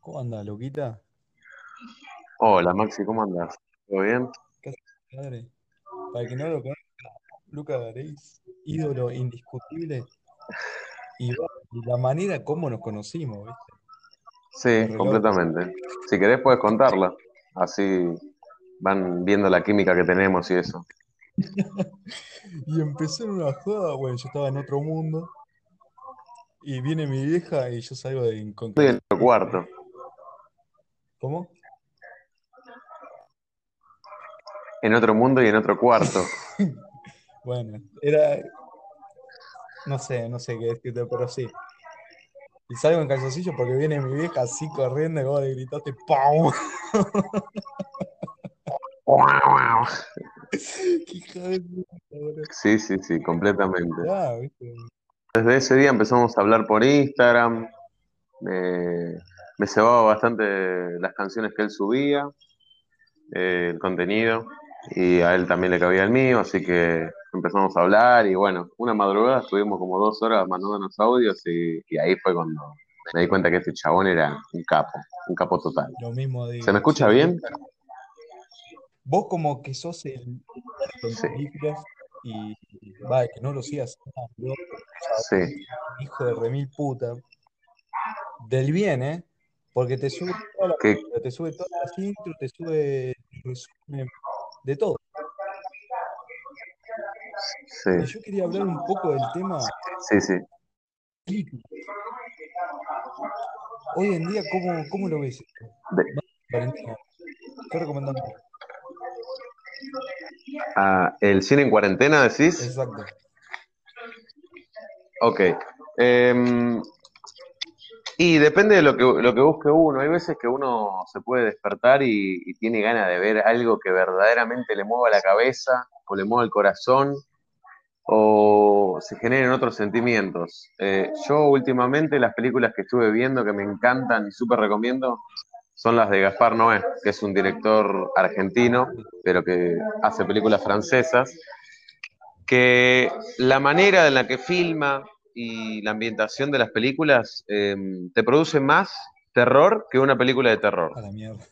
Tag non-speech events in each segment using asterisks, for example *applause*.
¿Cómo anda, Luquita? Hola Maxi, ¿cómo andás? ¿Todo bien? ¿Qué padre? Para que no lo conozca, Luca Gareis, ídolo indiscutible. Y, la manera como nos conocimos, ¿viste? Sí, completamente. Si querés puedes contarla, así van viendo la química que tenemos y eso. *laughs* Y empezó en una joda, bueno, yo estaba en otro mundo. Y viene mi vieja y yo salgo de Estoy en el cuarto. ¿Cómo? En otro mundo y en otro cuarto. *laughs* Bueno, era. No sé, no sé qué decirte, pero sí. Y salgo en calzoncillo porque viene mi vieja así corriendo y vos le gritaste ¡Pau! *laughs* *laughs* ¡Qué hija de puta, boludo! Sí, sí, sí, completamente. Ya, ¿viste? Desde ese día empezamos a hablar por Instagram. Me, me cebaba bastante las canciones que él subía, eh, el contenido, y a él también le cabía el mío, así que empezamos a hablar y bueno, una madrugada estuvimos como dos horas mandándonos audios y, y ahí fue cuando me di cuenta que este chabón era un capo, un capo total. Lo mismo digo. ¿Se me escucha bien? Vos como que sos el Sí. Y va, que no lo sigas Sí, hijo de remil puta. Del bien, ¿eh? Porque te sube toda la te sube todas las intros, te sube el resumen, de todo. Y sí, yo quería hablar un poco del tema sí, sí. Hoy en día, ¿cómo, cómo lo ves? De-. ¿Qué recomendamos? Ah, ¿el cine en cuarentena decís? Exacto. Ok. Em, y depende de lo que, lo que busque uno. Hay veces que uno se puede despertar y, y tiene ganas de ver algo que verdaderamente le mueva la cabeza o le mueva el corazón o se generen otros sentimientos. Eh, yo últimamente las películas que estuve viendo que me encantan y súper recomiendo son las de Gaspar Noé, que es un director argentino, pero que hace películas francesas, que la manera en la que filma y la ambientación de las películas eh, te produce más terror que una película de terror, A la mierda.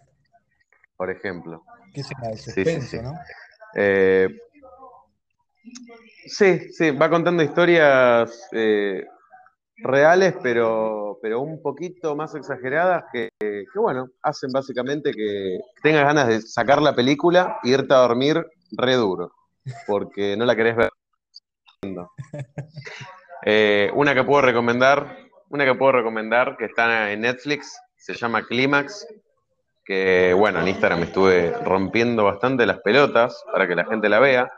por ejemplo. ¿Qué será? De Sí, sí, suspenso, sí. ¿no? Eh, sí, sí, va contando historias eh, reales, pero, pero un poquito más exageradas que, bueno, hacen básicamente que tengas ganas de sacar la película e irte a dormir re duro, porque no la querés ver. Eh, una que puedo recomendar, una que puedo recomendar que está en Netflix, se llama Clímax, que bueno, en Instagram estuve rompiendo bastante las pelotas para que la gente la vea,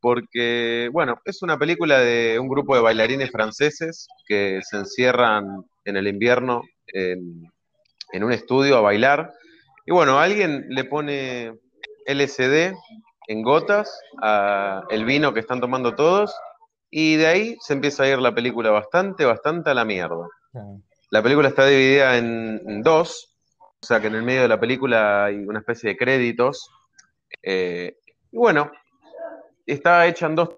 porque bueno, es una película de un grupo de bailarines franceses que se encierran en el invierno en, en un estudio a bailar, y bueno, alguien le pone LSD en gotas a el vino que están tomando todos, y de ahí se empieza a ir la película bastante, bastante a la mierda. La película está dividida en en dos, o sea que en el medio de la película hay una especie de créditos. eh, y bueno, está hecha en dos,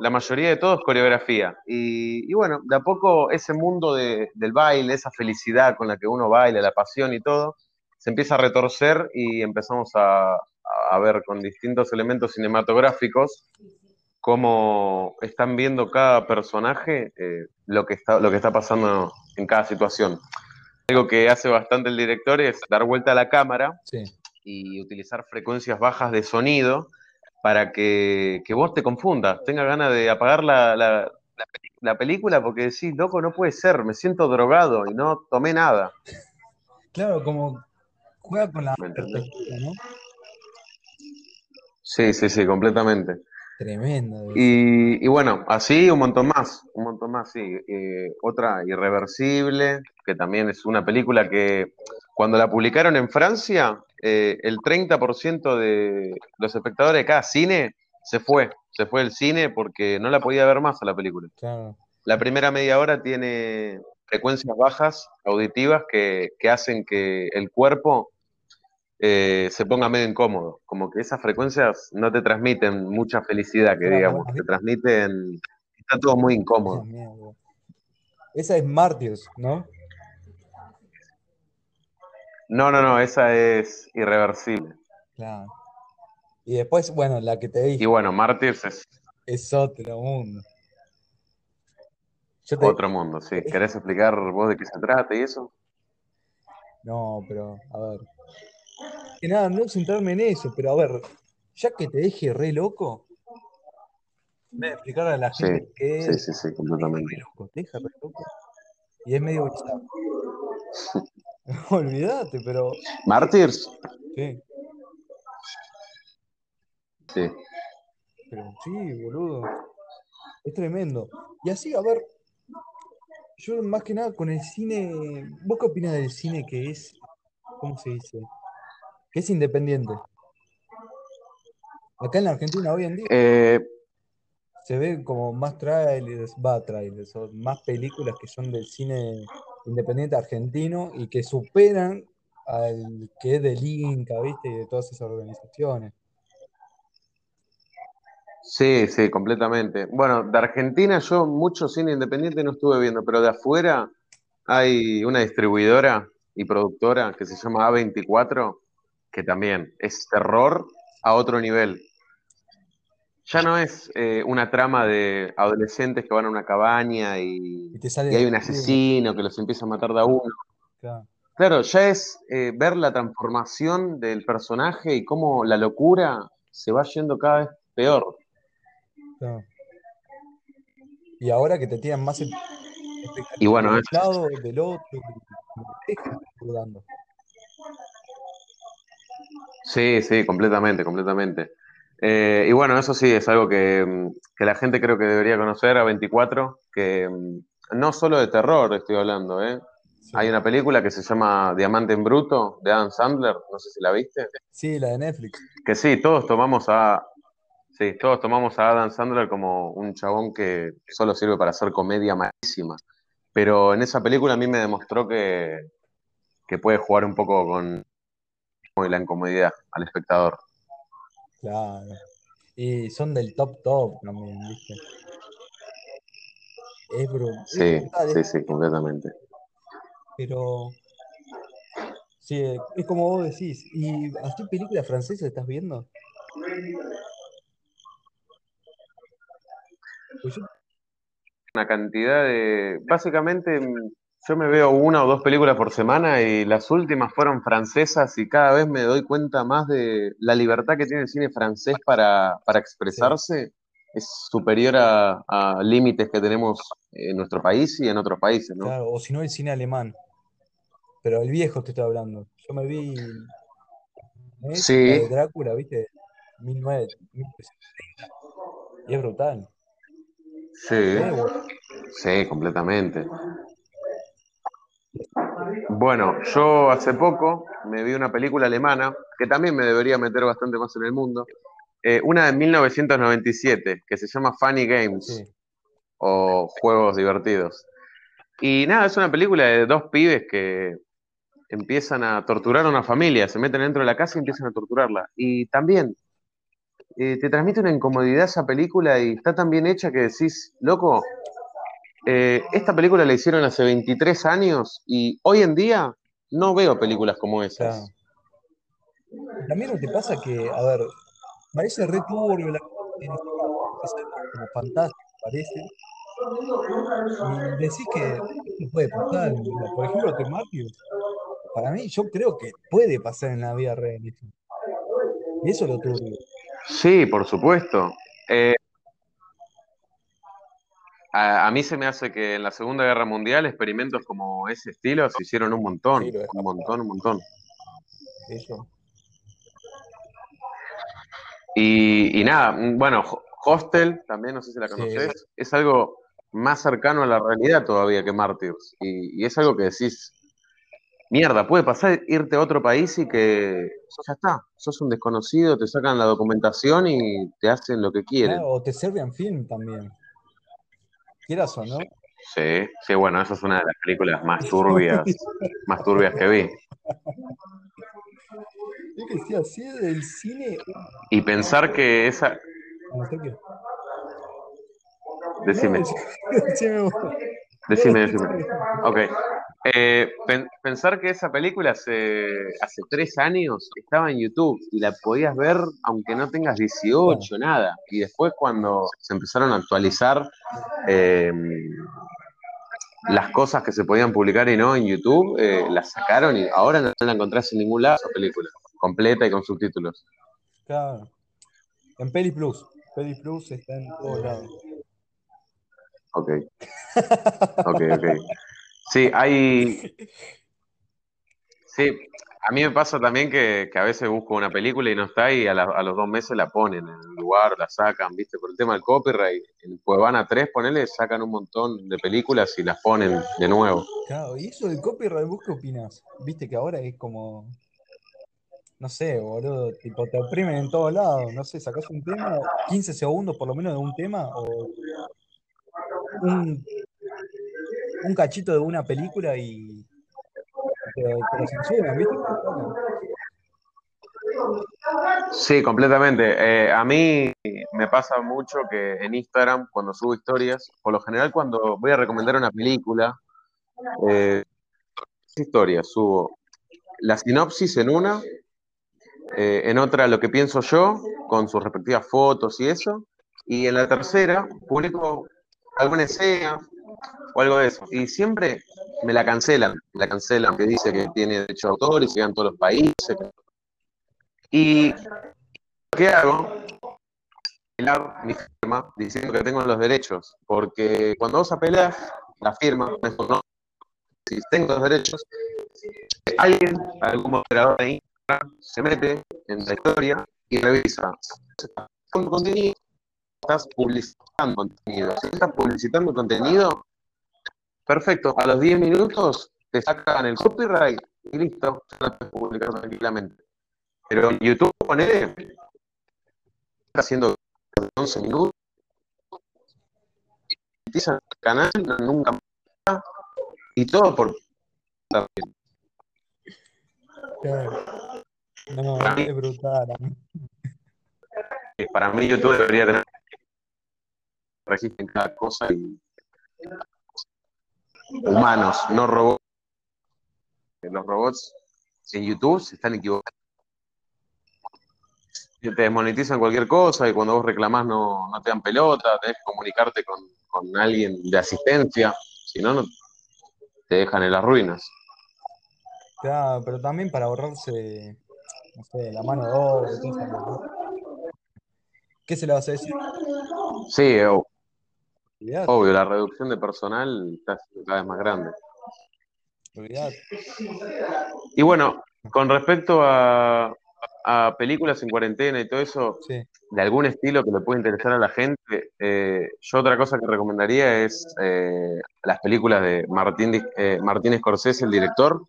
la mayoría de todo es coreografía. Y, y bueno, de a poco ese mundo de- del baile, esa felicidad con la que uno baila, la pasión y todo, se empieza a retorcer y empezamos a, a ver con distintos elementos cinematográficos cómo están viendo cada personaje eh, lo, que está, lo que está pasando en cada situación. Algo que hace bastante el director es dar vuelta a la cámara Sí. y utilizar frecuencias bajas de sonido para que, que vos te confundas, tengas ganas de apagar la, la- película porque decís, loco, no puede ser, me siento drogado y no tomé nada. Claro, como juega con la perspectiva, ¿no? Sí, sí, sí, completamente. Tremendo. Y, y bueno, así un montón más, un montón más, sí. Eh, otra, Irreversible, que también es una película que cuando la publicaron en Francia, eh, el 30% de los espectadores de cada cine se fue, se fue del cine porque no la podía ver más a la película. Claro. La primera media hora tiene frecuencias bajas auditivas que, que hacen que el cuerpo eh, se ponga medio incómodo. Como que esas frecuencias no te transmiten mucha felicidad, que Claro, digamos, te transmiten. Está todo muy incómodo. Esa es Martyrs, ¿no? No, no, no, esa es irreversible. Claro. Y después, bueno, la que te Y dije bueno, Mártires es es otro mundo. Yo te- otro mundo, sí. ¿Querés explicar vos de qué se trata y eso? No, pero, a ver. Que nada, no centrarme en eso, pero a ver, ya que te deje re loco, voy a explicarle a la Sí, gente que sí, es sí, sí, re completamente. loco, te deja re loco. Y es medio bizarro. *laughs* *laughs* Olvídate, pero ¿Mártires? sí, Sí. pero sí, boludo. Es tremendo. Y así, a ver, yo más que nada con el cine, ¿vos qué opinas del cine que es, ¿cómo se dice? Que es independiente. Acá en la Argentina hoy en día Eh, se ve como más trailers, va trailers, o más películas que son del cine independiente argentino y que superan al que es del Inca, ¿viste? Y de todas esas organizaciones. sí, sí, completamente. Bueno, de Argentina yo mucho cine independiente no estuve viendo, pero de afuera hay una distribuidora y productora que se llama A24, que también es terror a otro nivel. Ya no es eh, una trama de adolescentes que van a una cabaña y, hay un asesino que los empieza a matar de a uno. Claro. Claro, ya es eh, ver la transformación del personaje y cómo la locura se va yendo cada vez peor. claro. Y ahora que te tiran más Y bueno, es- del otro, sí, sí, completamente, completamente. Eh, y bueno, eso sí, es algo que, mm, que la gente creo que debería conocer a 24, que mm, no solo de terror estoy hablando, ¿eh? Sí. Hay una película que se llama Diamante en Bruto, de Adam Sandler, no sé si la viste. Sí, la de Netflix. Que sí, todos tomamos a. Sí, todos tomamos a Adam Sandler como un chabón que solo sirve para hacer comedia malísima. Pero en esa película a mí me demostró que, que puede jugar un poco con la incomodidad al espectador. Claro. Y son del top top también, ¿viste? Es bru- es Sí, brutal, sí, es- sí, completamente. pero sí, es como vos decís. ¿Y así películas francesas estás viendo? Pues yo, Una cantidad de. Básicamente, mm, yo me veo una o dos películas por semana y las últimas fueron francesas y cada vez me doy cuenta más de la libertad que tiene el cine francés para, para expresarse. Es superior a, a límites que tenemos en nuestro país y en otros países, ¿no? claro, o si no el cine alemán. Pero el viejo te estoy hablando. Yo me vi ¿eh? Sí. de Drácula, ¿viste? 19, 1930. Y es brutal. Sí, sí, completamente. Bueno, yo hace poco me vi una película alemana que también me debería meter bastante más en el mundo. Eh, una de 1997 que se llama Funny Games sí. o Juegos Divertidos. Y nada, es una película de dos pibes que empiezan a torturar a una familia, se meten dentro de la casa y empiezan a torturarla. Y también eh, te transmite una incomodidad esa película y está tan bien hecha que decís, loco, eh, esta película la hicieron hace 23 años y hoy en día no veo películas como esas. Claro. También no te pasa que, a ver, parece re turbio la es como fantástico, parece. Y decís que no puede pasar. Por ejemplo, The Martyrs, para mí, yo creo que puede pasar en la vida real. Y eso es lo turbio. Sí, por supuesto. Eh, a, a mí se me hace que en la Segunda Guerra Mundial experimentos como ese estilo se hicieron un montón, Sí, un montón, un montón. Eso. Y, y nada, bueno, Ho- Hostel, también no sé si la Sí. conoces, es algo más cercano a la realidad todavía que Martyrs. Y, y es algo que decís, mierda, puede pasar irte a otro país y que ya está, sos un desconocido, te sacan la documentación y te hacen lo que quieren. Claro, o te Serbian Film también. Quieras o no. Sí, sí, bueno, esa es una de las películas más turbias, *laughs* más turbias que vi. Es que sí, así es del cine. Y pensar que esa, *laughs* decime, decime decime, *laughs* decime. Ok. Eh, pensar que esa película hace, hace tres años estaba en YouTube y la podías ver aunque no tengas 18, nada. Y después cuando se empezaron a actualizar eh, las cosas que se podían publicar y no en YouTube, eh, las sacaron y ahora no la encontrás en ningún lado esa película, completa y con subtítulos. Claro. En Peli Plus. Peli Plus está en todos lados. Ok. Ok, ok. *laughs* Sí, hay. Sí, a mí me pasa también que, a veces busco una película y no está y a, los dos meses la ponen en el lugar, la sacan, ¿viste? Por el tema del copyright, en a 3, ponele, sacan un montón de películas y las ponen de nuevo. Claro, y eso del copyright, ¿vos qué opinas? Viste que ahora es como. No sé, boludo, tipo, te oprimen en todos lados, no sé, sacas un tema, 15 segundos por lo menos de un tema, o un un cachito de una película y. Sí, completamente. Eh, a mí me pasa mucho que en Instagram, cuando subo historias, por lo general cuando voy a recomendar una película, eh, historias, subo la sinopsis en una, eh, en otra lo que pienso yo, con sus respectivas fotos y eso, y en la tercera publico alguna escena, o algo de eso. Y siempre me la cancelan, me la cancelan, que dice que tiene derecho de autor y se en todos los países. Y ¿qué hago? mi firma diciendo que tengo los derechos, porque cuando vos apelás la firma, no, si tengo los derechos, alguien, algún moderador ahí, se mete en la historia y revisa. Con contenido, estás publicitando contenido. Si estás publicitando contenido, Perfecto, a los 10 minutos te sacan el copyright y listo, ya lo puedes publicar tranquilamente. Pero en YouTube, ponele, está haciendo 11 minutos, el canal, nunca más, y todo por No, es brutal. Para mí YouTube debería tener registro en cada cosa y humanos, no robots. Los robots en YouTube se están equivocando. Te desmonetizan cualquier cosa y cuando vos reclamás no, te dan pelota, tenés que comunicarte con, alguien de asistencia, si no, no te dejan en las ruinas. Claro, pero también para ahorrarse, no sé, la mano de obra, ¿qué se le va a decir? Sí, Obvio, la reducción de personal está cada vez más grande. Y bueno, con respecto a, películas en cuarentena y todo eso, de algún estilo que le puede interesar a la gente, eh, yo otra cosa que recomendaría es eh, las películas de Martín, eh, Martín Scorsese, el director,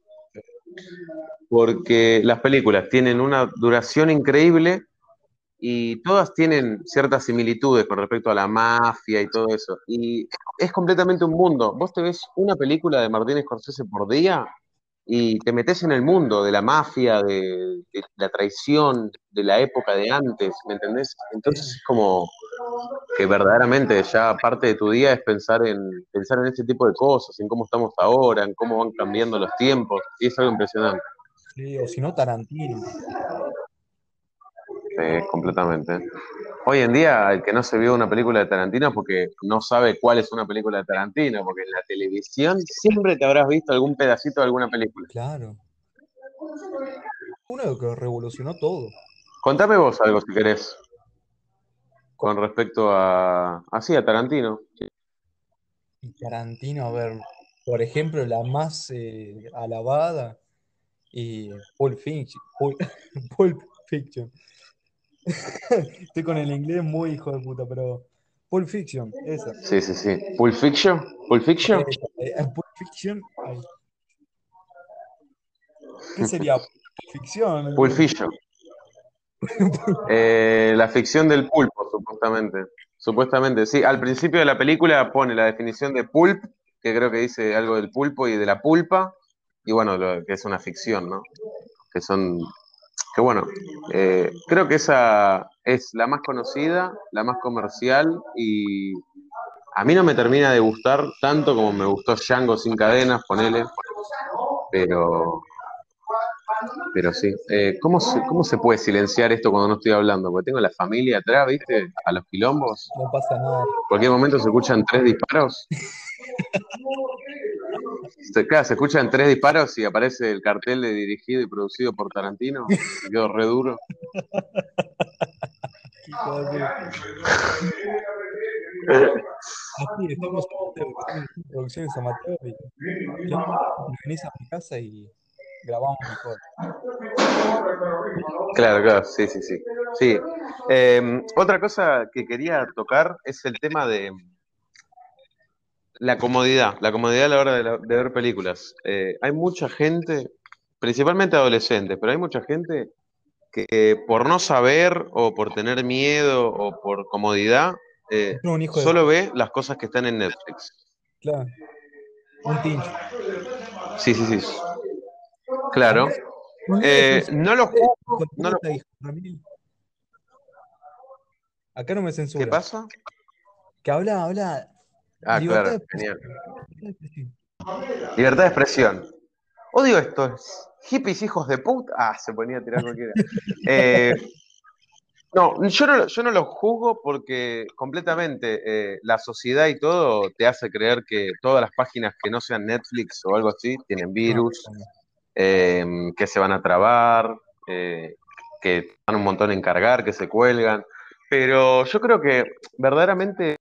porque las películas tienen una duración increíble y todas tienen ciertas similitudes con respecto a la mafia y todo eso. Y es completamente un mundo. Vos te ves una película de Martín Scorsese por día y te metes en el mundo de la mafia, de, la traición, de la época de antes, ¿me entendés? Entonces es como que verdaderamente ya parte de tu día es pensar en, pensar en este tipo de cosas, en cómo estamos ahora, en cómo van cambiando los tiempos, y es algo impresionante. Sí, o si no, Tarantino. Sí, completamente. Hoy en día, el que no se vio una película de Tarantino porque no sabe cuál es una película de Tarantino, porque en la televisión siempre te habrás visto algún pedacito de alguna película. Claro. Uno que revolucionó todo. Contame vos algo si querés. Con respecto a. Así, a Tarantino. Y Tarantino, a ver, por ejemplo, la más eh, alabada y Pulp Fiction. *laughs* Pulp Fiction. *laughs* Estoy con el inglés muy hijo de puta, pero Pulp Fiction, esa. Sí, sí, sí. Pulp Fiction, Pulp Fiction. Eh, eh, Pulp Fiction. ¿Qué sería Pulp Fiction? *laughs* Pulp Fiction. Eh, la ficción del pulpo, supuestamente. Supuestamente, sí. Al principio de la película pone la definición de pulp, que creo que dice algo del pulpo y de la pulpa, y bueno, lo, que es una ficción, ¿no? Que son que bueno, eh, creo que esa es la más conocida, la más comercial y a mí no me termina de gustar tanto como me gustó Django sin cadenas, ponele. Pero, pero sí. Eh, ¿cómo, se, ¿Cómo se puede silenciar esto cuando no estoy hablando? Porque tengo la familia atrás, ¿viste? A los quilombos. No pasa nada. En cualquier momento se escuchan tres disparos. *laughs* Se, claro, se escuchan tres disparos y aparece el cartel de dirigido y producido por Tarantino. Me quedo re duro. Así, estamos en producciones amateur y yo venís a mi casa y grabamos mejor. Claro, claro, sí, sí, sí. sí. Eh, otra cosa que quería tocar es el tema de la comodidad, la comodidad a la hora de, la- de ver películas. Eh, hay mucha gente, principalmente adolescentes, pero hay mucha gente que eh, por no saber o por tener miedo o por comodidad, eh, de solo ve las cosas que están en Netflix. Claro. Un tincho. Sí, sí, sí. Claro. Eh, no lo juzgo, no lo. Acá no me censura. ¿Qué pasa? Que habla, habla. Ah, libertad claro, genial. Libertad de expresión. Odio estos hippies hijos de puta. Ah, se ponía a tirar cualquiera. *laughs* Eh, no, yo no, lo- yo no los juzgo porque completamente eh, la sociedad y todo te hace creer que todas las páginas que no sean Netflix o algo así tienen virus, eh, que se van a trabar, eh, que van un montón en cargar, que se cuelgan. Pero yo creo que verdaderamente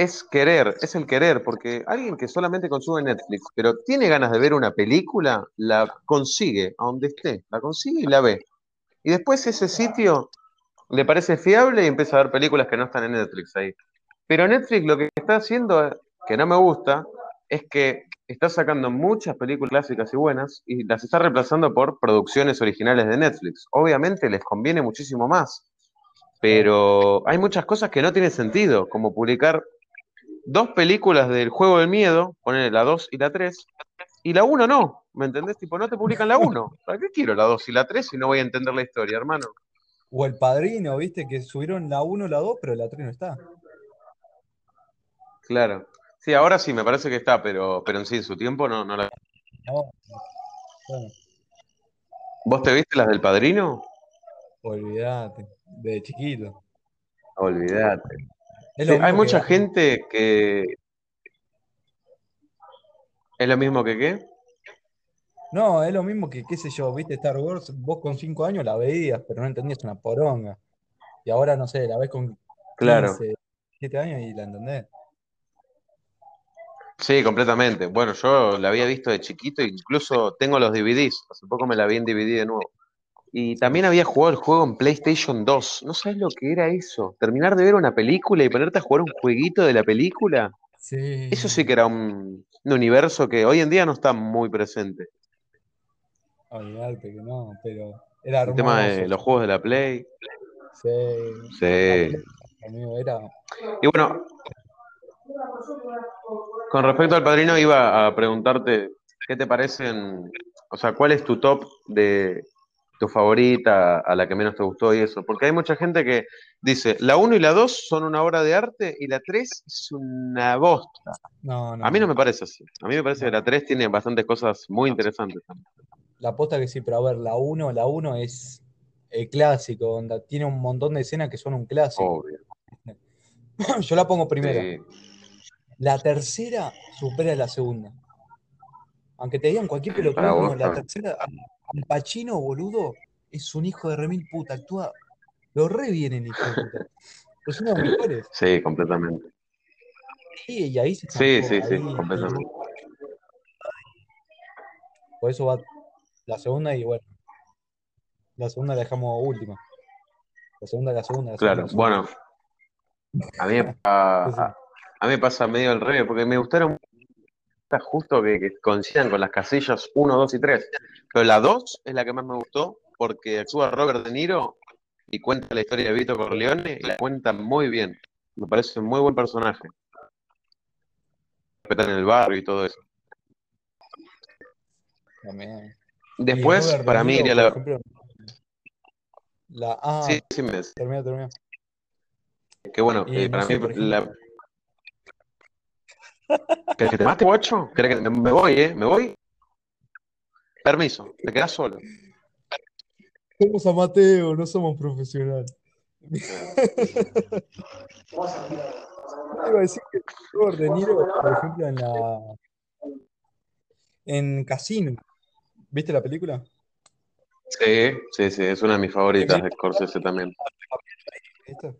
es querer, es el querer, porque alguien que solamente consume Netflix, pero tiene ganas de ver una película, la consigue a donde esté, la consigue y la ve. Y después ese sitio le parece fiable y empieza a ver películas que no están en Netflix ahí. Pero Netflix lo que está haciendo, que no me gusta, es que está sacando muchas películas clásicas y buenas y las está reemplazando por producciones originales de Netflix. Obviamente les conviene muchísimo más, pero hay muchas cosas que no tienen sentido, como publicar dos películas del juego del miedo, poner la 2 y la 3, y la 1 no, ¿me entendés? Tipo, no te publican la 1. *laughs* ¿Para qué quiero la 2 y la 3 si no voy a entender la historia, hermano? O el padrino, viste, que subieron la 1, la 2, pero la 3 no está. Claro. Sí, ahora sí, me parece que está, pero, pero en sí, en su tiempo no, no la... No, bueno, ¿Vos te viste las del Padrino? olvídate, de chiquito. Olvídate. Sí, hay mucha gente que... ¿Es lo mismo que qué? No, es lo mismo que, qué sé yo, viste Star Wars, vos con 5 años la veías, pero no entendías una poronga. Y ahora, no sé, la ves con 15, Claro. 7 años y la entendés. Sí, completamente. Bueno, yo la había visto de chiquito, incluso tengo los DVDs. Hace poco me la vi en DVD de nuevo. Y también había jugado el juego en PlayStation 2. ¿No sabes lo que era eso? Terminar de ver una película y ponerte a jugar un jueguito de la película. Sí. Eso sí que era un, un universo que hoy en día no está muy presente. Olvidate que no, pero era El tema de hermoso. los juegos de la Play. Sí, Sí. amigo, era. Y bueno, con respecto al padrino, iba a preguntarte, ¿qué te parecen? O sea, ¿cuál es tu top de tu favorita, a la que menos te gustó y eso? Porque hay mucha gente que dice, la 1 y la 2 son una obra de arte y la 3 es una bosta. No, no. A mí no me parece así. A mí me parece que la 3 tiene bastantes cosas muy interesantes también. La posta que sí, pero a ver, la 1, la 1 es el clásico, onda, tiene un montón de escenas que son un clásico. Obvio. *laughs* Yo la pongo primero. Sí. La tercera supera la segunda. Aunque te digan cualquier pelotudo, la tercera, Al Pacino, boludo, es un hijo de remil puta, actúa, lo re bien el hijo de puta. Los mejores. Sí, completamente. Sí, y ahí se Sí, sí, sí, ahí- completamente. Por eso va la segunda y bueno. La segunda la dejamos última. La segunda, la segunda, la Claro, segunda, la bueno, a mí, *laughs* sí. a, a mí me pasa medio al revés, porque me gustaron justo que, que coincidan con las casillas 1, 2 y 3. Pero la 2 es la que más me gustó porque actúa Robert De Niro y cuenta la historia de Vito Corleone y la cuenta muy bien. Me parece un muy buen personaje. Respetan el barrio y todo eso. También. Después, para mí, iría la. ejemplo, la ah, Sí, sí, me termina, termina. Que bueno, eh, no para sé, mí por la. Ejemplo- ¿Querés que te mate, guacho? ¿Querés que me voy, eh? ¿Me voy? Permiso, te quedás solo. Somos amateos, no somos profesionales. Iba a decir que Robert De Niro, por ejemplo, en la. En Casino. ¿Viste la película? Sí, sí, sí, es una de mis favoritas de Scorsese también. ¿Viste?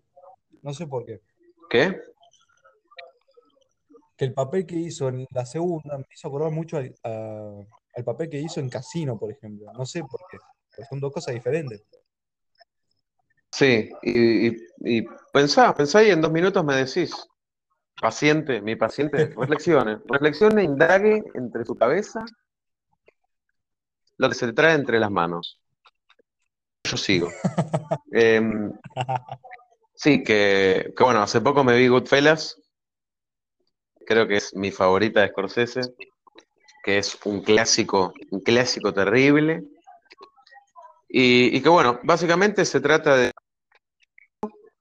No sé por qué. ¿Qué? Que el papel que hizo en la segunda me hizo acordar mucho al, a- al papel que hizo en Casino, por ejemplo. No sé por qué. Porque son dos cosas diferentes. Sí, y, y, y pensá, pensá y en dos minutos me decís. Paciente, mi paciente, *laughs* reflexione. Reflexione, indague entre su cabeza lo que se le trae entre las manos. Yo sigo. *laughs* Em, sí, que, que bueno, hace poco me vi Goodfellas. Creo que es mi favorita de Scorsese, que es un clásico, un clásico terrible. Y, que bueno, básicamente se trata de,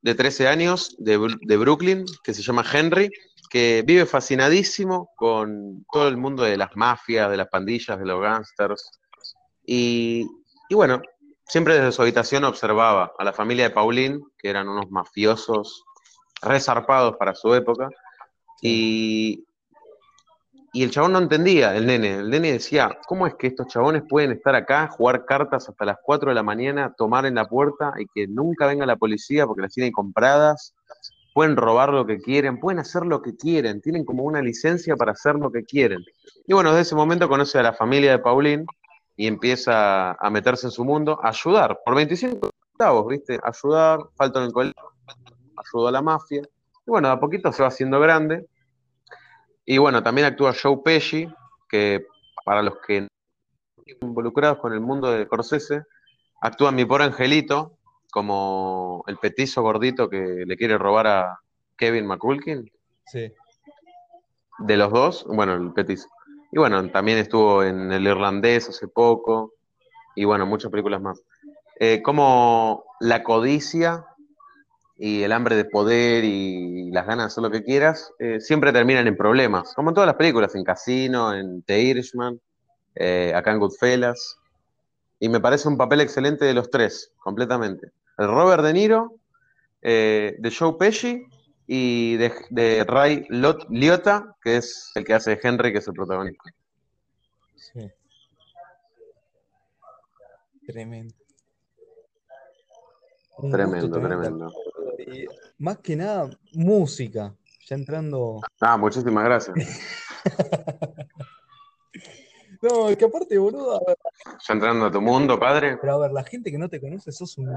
de 13 años de, de Brooklyn, que se llama Henry, que vive fascinadísimo con todo el mundo de las mafias, de las pandillas, de los gángsters. Y, y bueno, siempre desde su habitación observaba a la familia de Pauline, que eran unos mafiosos resarpados para su época, y, y el chabón no entendía, el nene. El nene decía, ¿cómo es que estos chabones pueden estar acá, jugar cartas hasta las 4 de la mañana, tomar en la puerta y que nunca venga la policía porque las tienen compradas? Pueden robar lo que quieren, pueden hacer lo que quieren, tienen como una licencia para hacer lo que quieren. Y bueno, desde ese momento conoce a la familia de Pauline y empieza a meterse en su mundo, a ayudar, por 25 centavos, ¿viste? Ayudar, falta en el colegio, ayudó a la mafia. Y bueno, a poquito se va haciendo grande. Y bueno, también actúa Joe Pesci, que para los que involucrados con el mundo de Corsese, actúa mi pobre angelito, como el petizo gordito que le quiere robar a Kevin McCulkin. Sí. De los dos, bueno, el petizo. Y bueno, también estuvo en El Irlandés hace poco, y bueno, muchas películas más. Eh, como la codicia y el hambre de poder y las ganas de hacer lo que quieras, eh, siempre terminan en problemas, como en todas las películas, en Casino, en The Irishman, eh, acá en Goodfellas. Y me parece un papel excelente de los tres, completamente. El Robert De Niro, eh, de Joe Pesci y de, de Ray Lot- Liotta, que es el que hace Henry, que es el protagonista. Sí. Tremendo. Tremendo, tremendo. Y más que nada, música. Ya entrando. Ah, muchísimas gracias. *laughs* No, es que aparte, boludo, ver, Ya entrando a tu mundo, padre. pero a ver, la gente que no te conoce, sos un,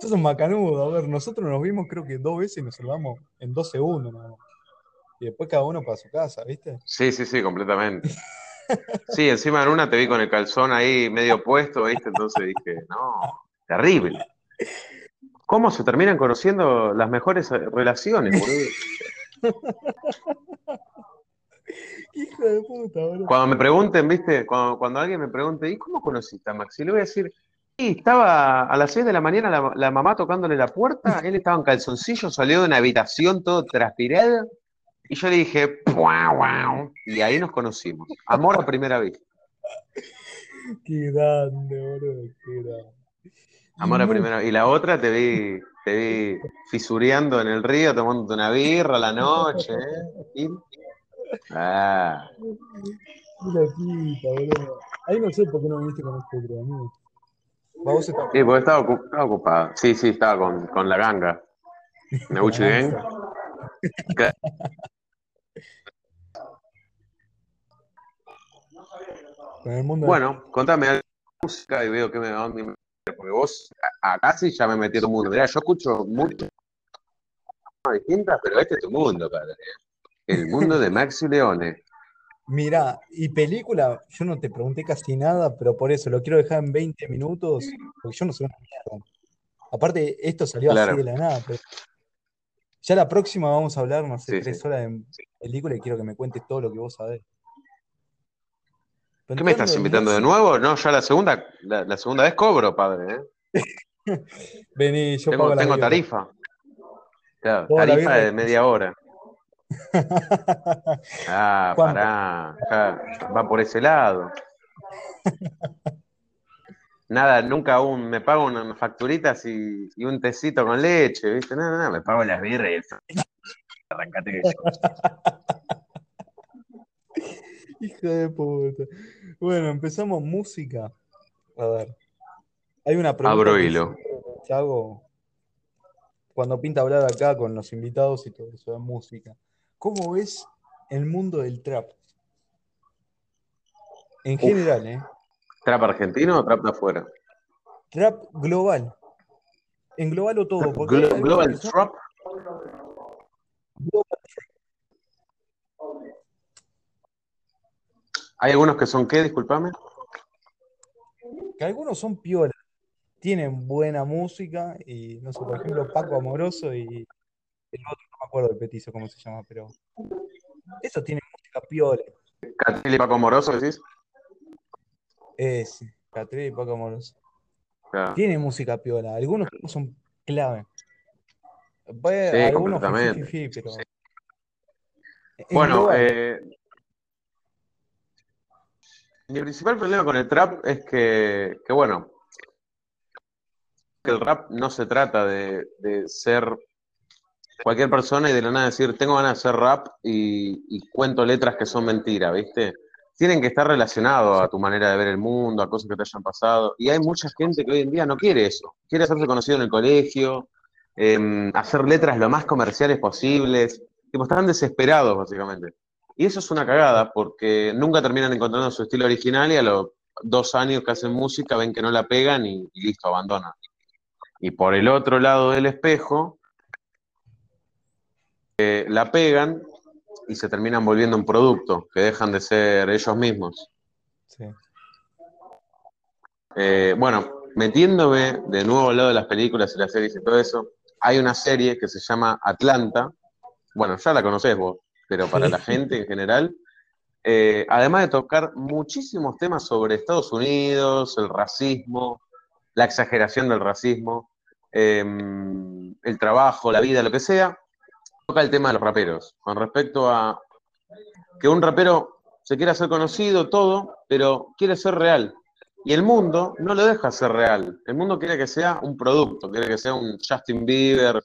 sos un macanudo. A ver, nosotros nos vimos creo que dos veces y nos salvamos en dos segundos. Y después cada uno para su casa, ¿viste? Sí, sí, sí, completamente. Sí, encima en una te vi con el calzón ahí medio puesto, ¿viste? Entonces dije, no, terrible. ¿Cómo se terminan conociendo las mejores eh, relaciones, boludo? *laughs* Hijo de puta, boludo. Cuando me pregunten, ¿viste? Cuando, cuando alguien me pregunte, ¿y cómo conociste a Maxi? Le voy a decir, sí, estaba a las 6 de la mañana la, la mamá tocándole la puerta, él estaba en calzoncillo, salió de una habitación todo transpirado, y yo le dije, "Guau, guau", y ahí nos conocimos. Amor a primera vista. *laughs* Qué grande, boludo, qué grande. Amor a primera Y la otra te vi, te vi fisureando en el río, tomándote una birra a la noche, ¿eh? Ah, boludo. Ahí no sé por qué no viniste con este vos estás sí, porque estaba, ocu- estaba ocupado. Sí, sí, estaba con, con la ganga. Nabuchi Gang. *laughs* Bueno, contame algo de música y veo que me va a porque vos acá sí ya me metí en mundo. Mirá, yo escucho cosas distintas, pero este es tu mundo, padre. El mundo de Maxi Leone. *laughs* Mirá, y película, yo no te pregunté casi nada, pero por eso lo quiero dejar en 20 minutos, porque yo no sé una mierda. Aparte, esto salió Claro. así de la nada, pero ya la próxima vamos a hablar, no sé, Sí, tres sí. horas de película y quiero que me cuentes todo lo que vos sabés. ¿Qué me estás invitando de nuevo? No, ya la segunda, la, la segunda vez cobro, padre. ¿eh? *laughs* Vení, yo Tengo, pago la tengo tarifa. Claro, tarifa de media hora. *laughs* Ah, ¿Cuánto? pará. va por ese lado. Nada, nunca un, me pago unas facturitas y, y un tecito con leche, ¿viste? No, no, no, me pago las birras y el... *laughs* Arrancate Hijo de puta. Bueno, empezamos música. A ver. Hay una pregunta Abro que hilo. siempre hago cuando pinta hablar acá con los invitados y todo eso de música. ¿Cómo ves el mundo del trap? En Uf. general, ¿eh? ¿Trap argentino o trap de afuera? Trap global. Englobalo todo. Porque hay Glo- Global que Trap. global ¿Hay algunos que son qué? Disculpame. que algunos son piolas, tienen buena música y no sé, por ejemplo, Paco Amoroso y el otro, no me acuerdo el petizo cómo se llama, pero esos tienen música piola. Catril y Paco Moroso, decís. Es Catriel y Paco Amoroso. Claro. Tienen música piola, algunos son clave. Sí, algunos completamente. fifi, pero Sí. en Bueno, eh, mi principal problema con el trap es que, que, bueno, el rap no se trata de, ser cualquier persona y de la nada decir, tengo ganas de hacer rap y, cuento letras que son mentiras, ¿viste? Tienen que estar relacionados a tu manera de ver el mundo, a cosas que te hayan pasado. Y hay mucha gente que hoy en día no quiere eso. Quiere hacerse conocido en el colegio, em, hacer letras lo más comerciales posibles. Tipo, están desesperados, básicamente. Y eso es una cagada, porque nunca terminan encontrando su estilo original y a los dos años que hacen música ven que no la pegan y, y listo, abandonan. Y por el otro lado del espejo, eh, la pegan y se terminan volviendo un producto, que dejan de ser ellos mismos. sí. Eh, bueno, metiéndome de nuevo al lado de las películas y las series y todo eso, hay una serie que se llama Atlanta. Bueno, ya la conocés vos, pero para Sí. la gente en general, eh, además de tocar muchísimos temas sobre Estados Unidos, el racismo, la exageración del racismo, eh, el trabajo, la vida, lo que sea, toca el tema de los raperos. Con respecto a que un rapero se quiere hacer conocido, todo, pero quiere ser real. Y el mundo no lo deja ser real. El mundo quiere que sea un producto, quiere que sea un Justin Bieber,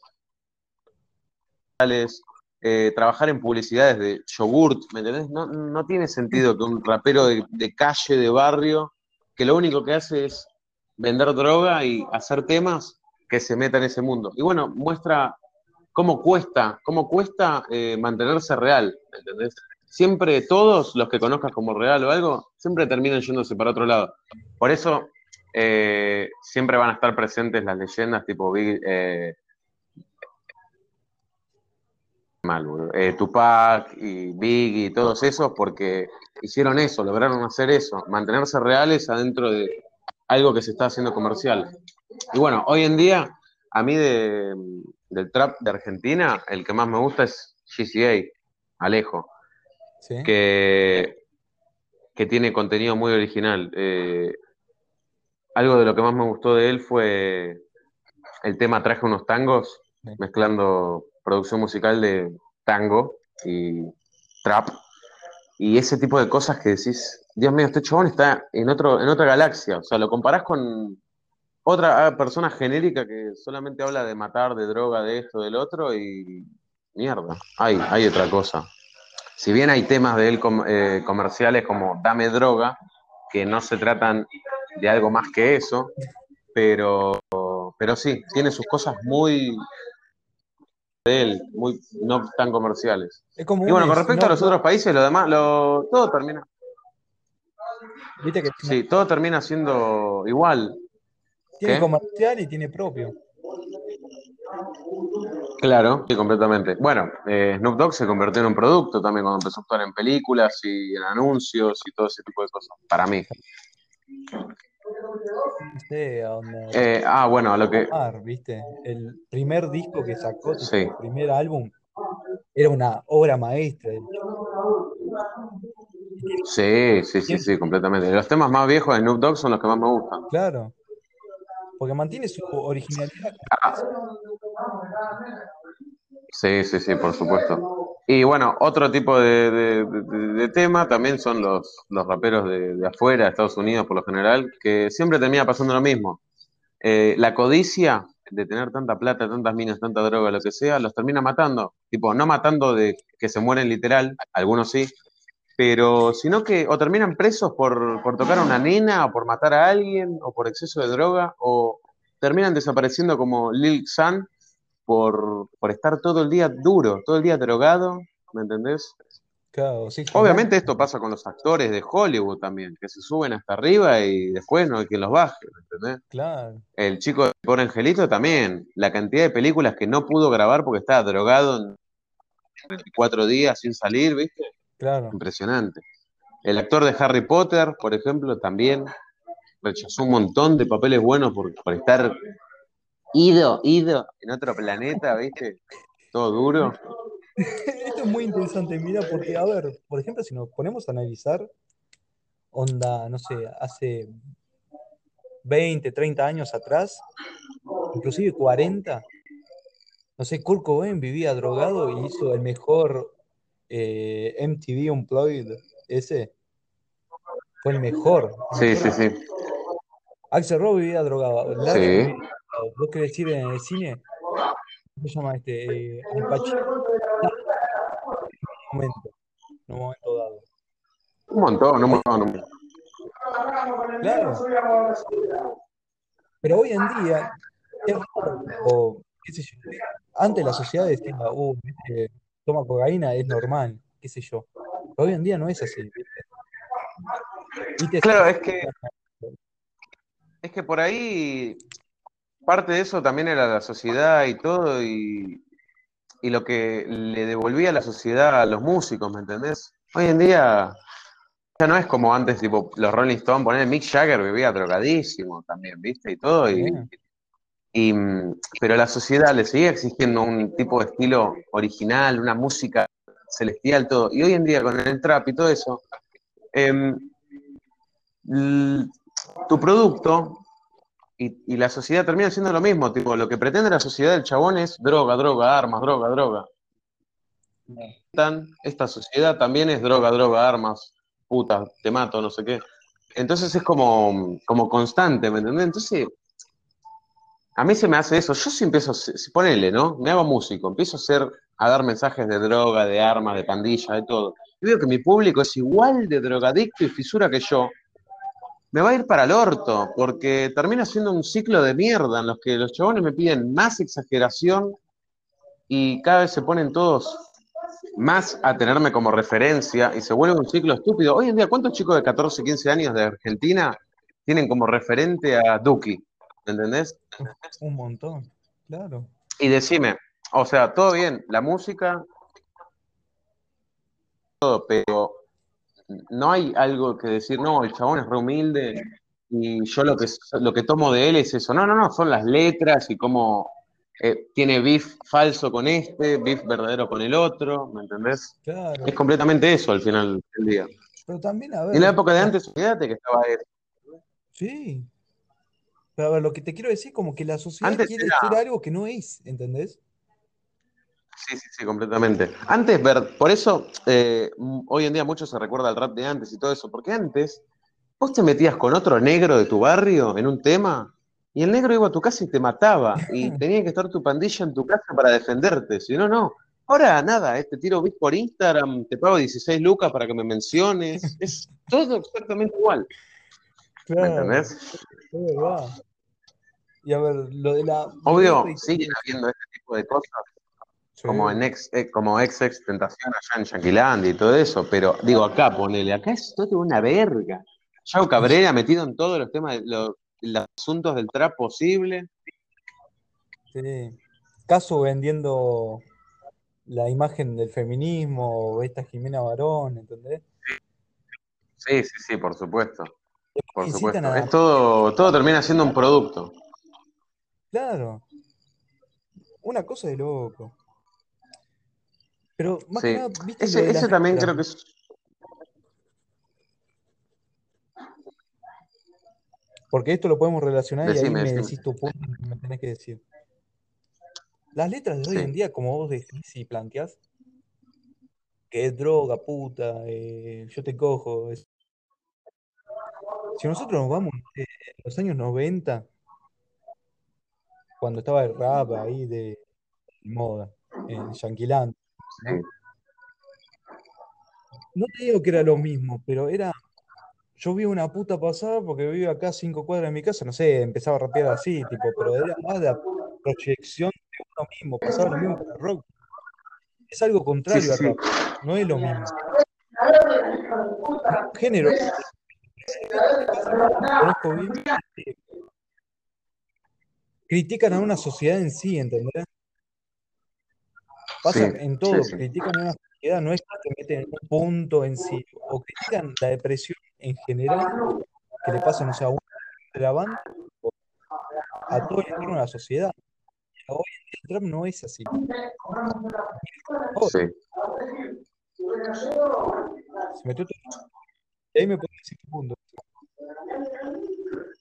eh, trabajar en publicidades de yogurt, ¿me entendés? No, no tiene sentido que un rapero de, calle, de barrio, que lo único que hace es vender droga y hacer temas que se meta en ese mundo. Y bueno, muestra cómo cuesta, cómo cuesta eh, mantenerse real, ¿me entendés? Siempre todos los que conozcas como real o algo, siempre terminan yéndose para otro lado. Por eso eh, siempre van a estar presentes las leyendas tipo Big, mal, boludo. Eh, Tupac y Biggie y todos esos, porque hicieron eso, lograron hacer eso, mantenerse reales adentro de algo que se está haciendo comercial. Y bueno, hoy en día, a mí de, del trap de Argentina, el que más me gusta es GCA, Alejo, ¿Sí? que, que tiene contenido muy original. Eh, algo de lo que más me gustó de él fue el tema Traje unos tangos, mezclando producción musical de tango y trap. Y ese tipo de cosas que decís, Dios mío, este chabón está en, otro, en otra galaxia. O sea, lo comparás con otra ah, persona genérica que solamente habla de matar, de droga, de esto, del otro, y mierda, hay, hay otra cosa. Si bien hay temas de él eh, comerciales como Dame droga, que no se tratan de algo más que eso, pero, pero sí, tiene sus cosas muy de él, muy no tan comerciales. Es como Y bueno, con respecto a los otros países, lo demás, lo, todo termina, Viste que sí, todo termina siendo igual. tiene ¿Qué? comercial y tiene propio. Claro, sí, completamente. Bueno, eh, Snoop Dogg se convirtió en un producto también cuando empezó a actuar en películas y en anuncios y todo ese tipo de cosas, para mí. No sé a dónde Eh, ah, bueno, a lo que... tomar, ¿viste? El primer disco que sacó, Sí. el primer álbum, era una obra maestra. Sí, sí, sí, sí, completamente. Los temas más viejos de Snoop Dogg son los que más me gustan. Claro. Porque mantiene su originalidad. Sí, sí, sí, por supuesto. Y bueno, otro tipo de, tema también son los, los raperos de, de afuera, de Estados Unidos por lo general, que siempre termina pasando lo mismo. Eh, la codicia de tener tanta plata, tantas minas, tanta droga, lo que sea, los termina matando. Tipo, no matando de que se mueren literal, algunos sí, pero sino que o terminan presos por, por tocar a una nena, o por matar a alguien, o por exceso de droga, o terminan desapareciendo como Lil Xan por, por estar todo el día duro, todo el día drogado, ¿me entendés? Claro, sí, Obviamente esto pasa con los actores de Hollywood también, que se suben hasta arriba y después no hay quien los baje, ¿me entendés? Claro, El chico de Pobre Angelito también, la cantidad de películas que no pudo grabar porque estaba drogado en 24 días sin salir, ¿viste? claro. Impresionante. El actor de Harry Potter, por ejemplo, también rechazó un montón de papeles buenos por, por estar ido, ido en otro planeta, ¿viste? Todo duro. *laughs* Esto es muy interesante, mira, porque, a ver, por ejemplo, si nos ponemos a analizar, onda, no sé, hace 20, 30 años atrás, inclusive 40, no sé, Kurt Cobain vivía drogado y hizo el mejor eh, MTV Unplugged, ese. Fue el mejor. Sí, sí, sí. Axel Rose vivía drogado. Larry Sí. ¿Vos querés decir en el cine? ¿Cómo se llama este? Eh, Al Pacino. En un momento, en un momento dado. Un montón, un montón. un montón. Claro. Pero hoy en día, o, qué sé yo, antes la sociedad decía, uh, viste, toma cocaína, es normal, qué sé yo. Pero hoy en día no es así, ¿viste? ¿Viste? Claro, es que, es que por ahí parte de eso también era la sociedad y todo, y, y lo que le devolvía la sociedad a los músicos, ¿me entendés? Hoy en día ya no es como antes, tipo, los Rolling Stones, poner Mick Jagger vivía drogadísimo también, ¿viste? Y todo, y, y, mm, pero la sociedad le seguía exigiendo un tipo de estilo original, una música celestial, todo. Y hoy en día con el trap y todo eso, em, tu producto y, y la sociedad termina siendo lo mismo, tipo, lo que pretende la sociedad del chabón es droga, droga, armas, droga, droga. Esta sociedad también es droga, droga, armas, puta, te mato, no sé qué. Entonces es como, como constante, ¿me entendés? Entonces, a mí se me hace eso. Yo si empiezo, si ponele, ¿no? Me hago músico, empiezo a hacer, a dar mensajes de droga, de armas, de pandilla, de todo. Y veo que mi público es igual de drogadicto y fisura que yo. Me va a ir para el orto, porque termina siendo un ciclo de mierda en los que los chabones me piden más exageración y cada vez se ponen todos más a tenerme como referencia y se vuelve un ciclo estúpido. Hoy en día, ¿cuántos chicos de 14, 15 años de Argentina tienen como referente a Duki? ¿Me entendés? Un montón, claro. Y decime, o sea, todo bien, la música, todo, pero no hay algo que decir, no, el chabón es re humilde y yo lo que, lo que tomo de él es eso. No, no, no, son las letras y cómo eh, tiene beef falso con este, beef verdadero con el otro, ¿me entendés? Claro. Es completamente eso al final del día. Pero también, a ver. en la época de antes, fíjate que estaba eso. Sí. Pero a ver, lo que te quiero decir, como que la sociedad Antes quiere era- ser algo que no es, ¿entendés? Sí, sí, sí, completamente. Antes, ver, por eso eh, hoy en día mucho se recuerda al rap de antes y todo eso, porque antes vos te metías con otro negro de tu barrio en un tema y el negro iba a tu casa y te mataba y *laughs* tenía que estar tu pandilla en tu casa para defenderte, si no, no. Ahora nada, eh, te tiro bits por Instagram, te pago 16 lucas para que me menciones, *laughs* es todo exactamente igual, ¿me Claro, entendés? es verdad. Y a ver, lo de la Obvio, siguen habiendo este tipo de cosas. Sí. como en ex, eh, como ex ex tentación allá en Yanquilandia y todo eso, pero digo acá, ponele, acá es todo una verga. Yao Cabrera metido en todos los temas, de lo- los asuntos del trap posible. Sí. Caso vendiendo la imagen del feminismo, o esta Jimena Barón, ¿entendés? Sí, sí, sí, por supuesto. Por supuesto. a- Es todo, todo termina siendo un producto. Claro. Una cosa de loco. Pero más Sí. que nada, ¿viste Ese, ese también creo que es. Porque esto lo podemos relacionar y ahí me decime. decís tu punto y me tenés que decir. Las letras de hoy en día, como vos decís y planteás, que es droga, puta, eh, yo te cojo. es- Si nosotros nos vamos eh, en los años 90, cuando estaba el rap ahí de moda, en Yanquiland, ¿no? No te digo que era lo mismo, pero era, yo vi una puta pasada porque vivo acá a cinco cuadras de mi casa, no sé, empezaba a rapear así, tipo, pero era más de la proyección de uno mismo, pasaba lo mismo con el rock. Es algo contrario sí, al rap, no es lo mismo. Género, conozco bien, critican a una sociedad en sí, ¿entendés? Pasa Sí, en sí, todo, sí. critican a una sociedad, no es que te meten en un punto en sí, o critican la depresión en general, que le pasa, no sé, a uno de la banda, a todo el entorno de la sociedad. Hoy en día trap no es así. Sí. se metió todo. Y ahí me puedo decir punto.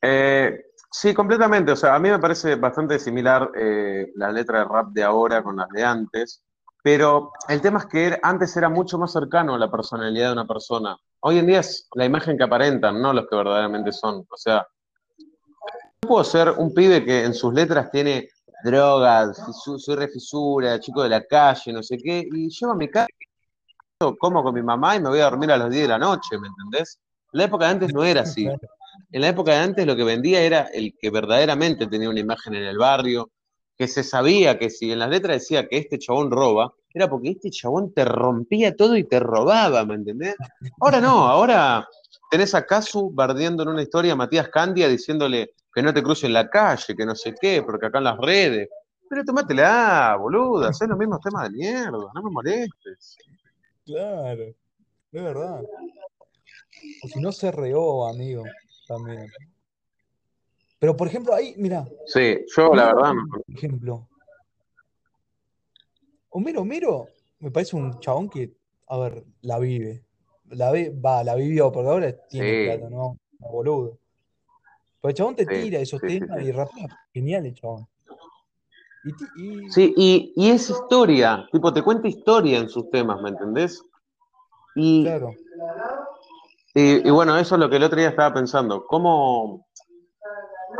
Eh, sí, completamente. O sea, a mí me parece bastante similar eh, la letra de rap de ahora con las de antes, pero el tema es que antes era mucho más cercano a la personalidad de una persona. Hoy en día es la imagen que aparentan, no los que verdaderamente son. O sea, yo puedo ser un pibe que en sus letras tiene drogas, soy refisura, chico de la calle, no sé qué, y llego a mi casa, como con mi mamá y me voy a dormir a las 10 de la noche, ¿me entendés? La época de antes no era así. En la época de antes lo que vendía era el que verdaderamente tenía una imagen en el barrio, que se sabía que si en las letras decía que este chabón roba, era porque este chabón te rompía todo y te robaba, ¿me entendés? Ahora no, ahora tenés a Casu bardeando en una historia a Matías Candia diciéndole que no te cruce en la calle, que no sé qué, porque acá en las redes. Pero tomátela, boluda, hacés los mismos temas de mierda, no me molestes. claro, es verdad. O si no se reó, amigo, también. Pero por ejemplo, ahí, mira, Sí, yo la verdad no. por ejemplo, Homero, Homero, me parece un chabón que, a ver, la vive. La vi- va, la vivió, porque ahora tiene Sí, plata, ¿no? No, boludo. Pero el chabón te sí, tira sí, temas y rapea genial el chabón. Y, y- Sí, y, y es historia, tipo, te cuenta historia en sus temas, ¿me entendés? Y, claro, y- y bueno, eso es lo que el otro día estaba pensando. ¿Cómo,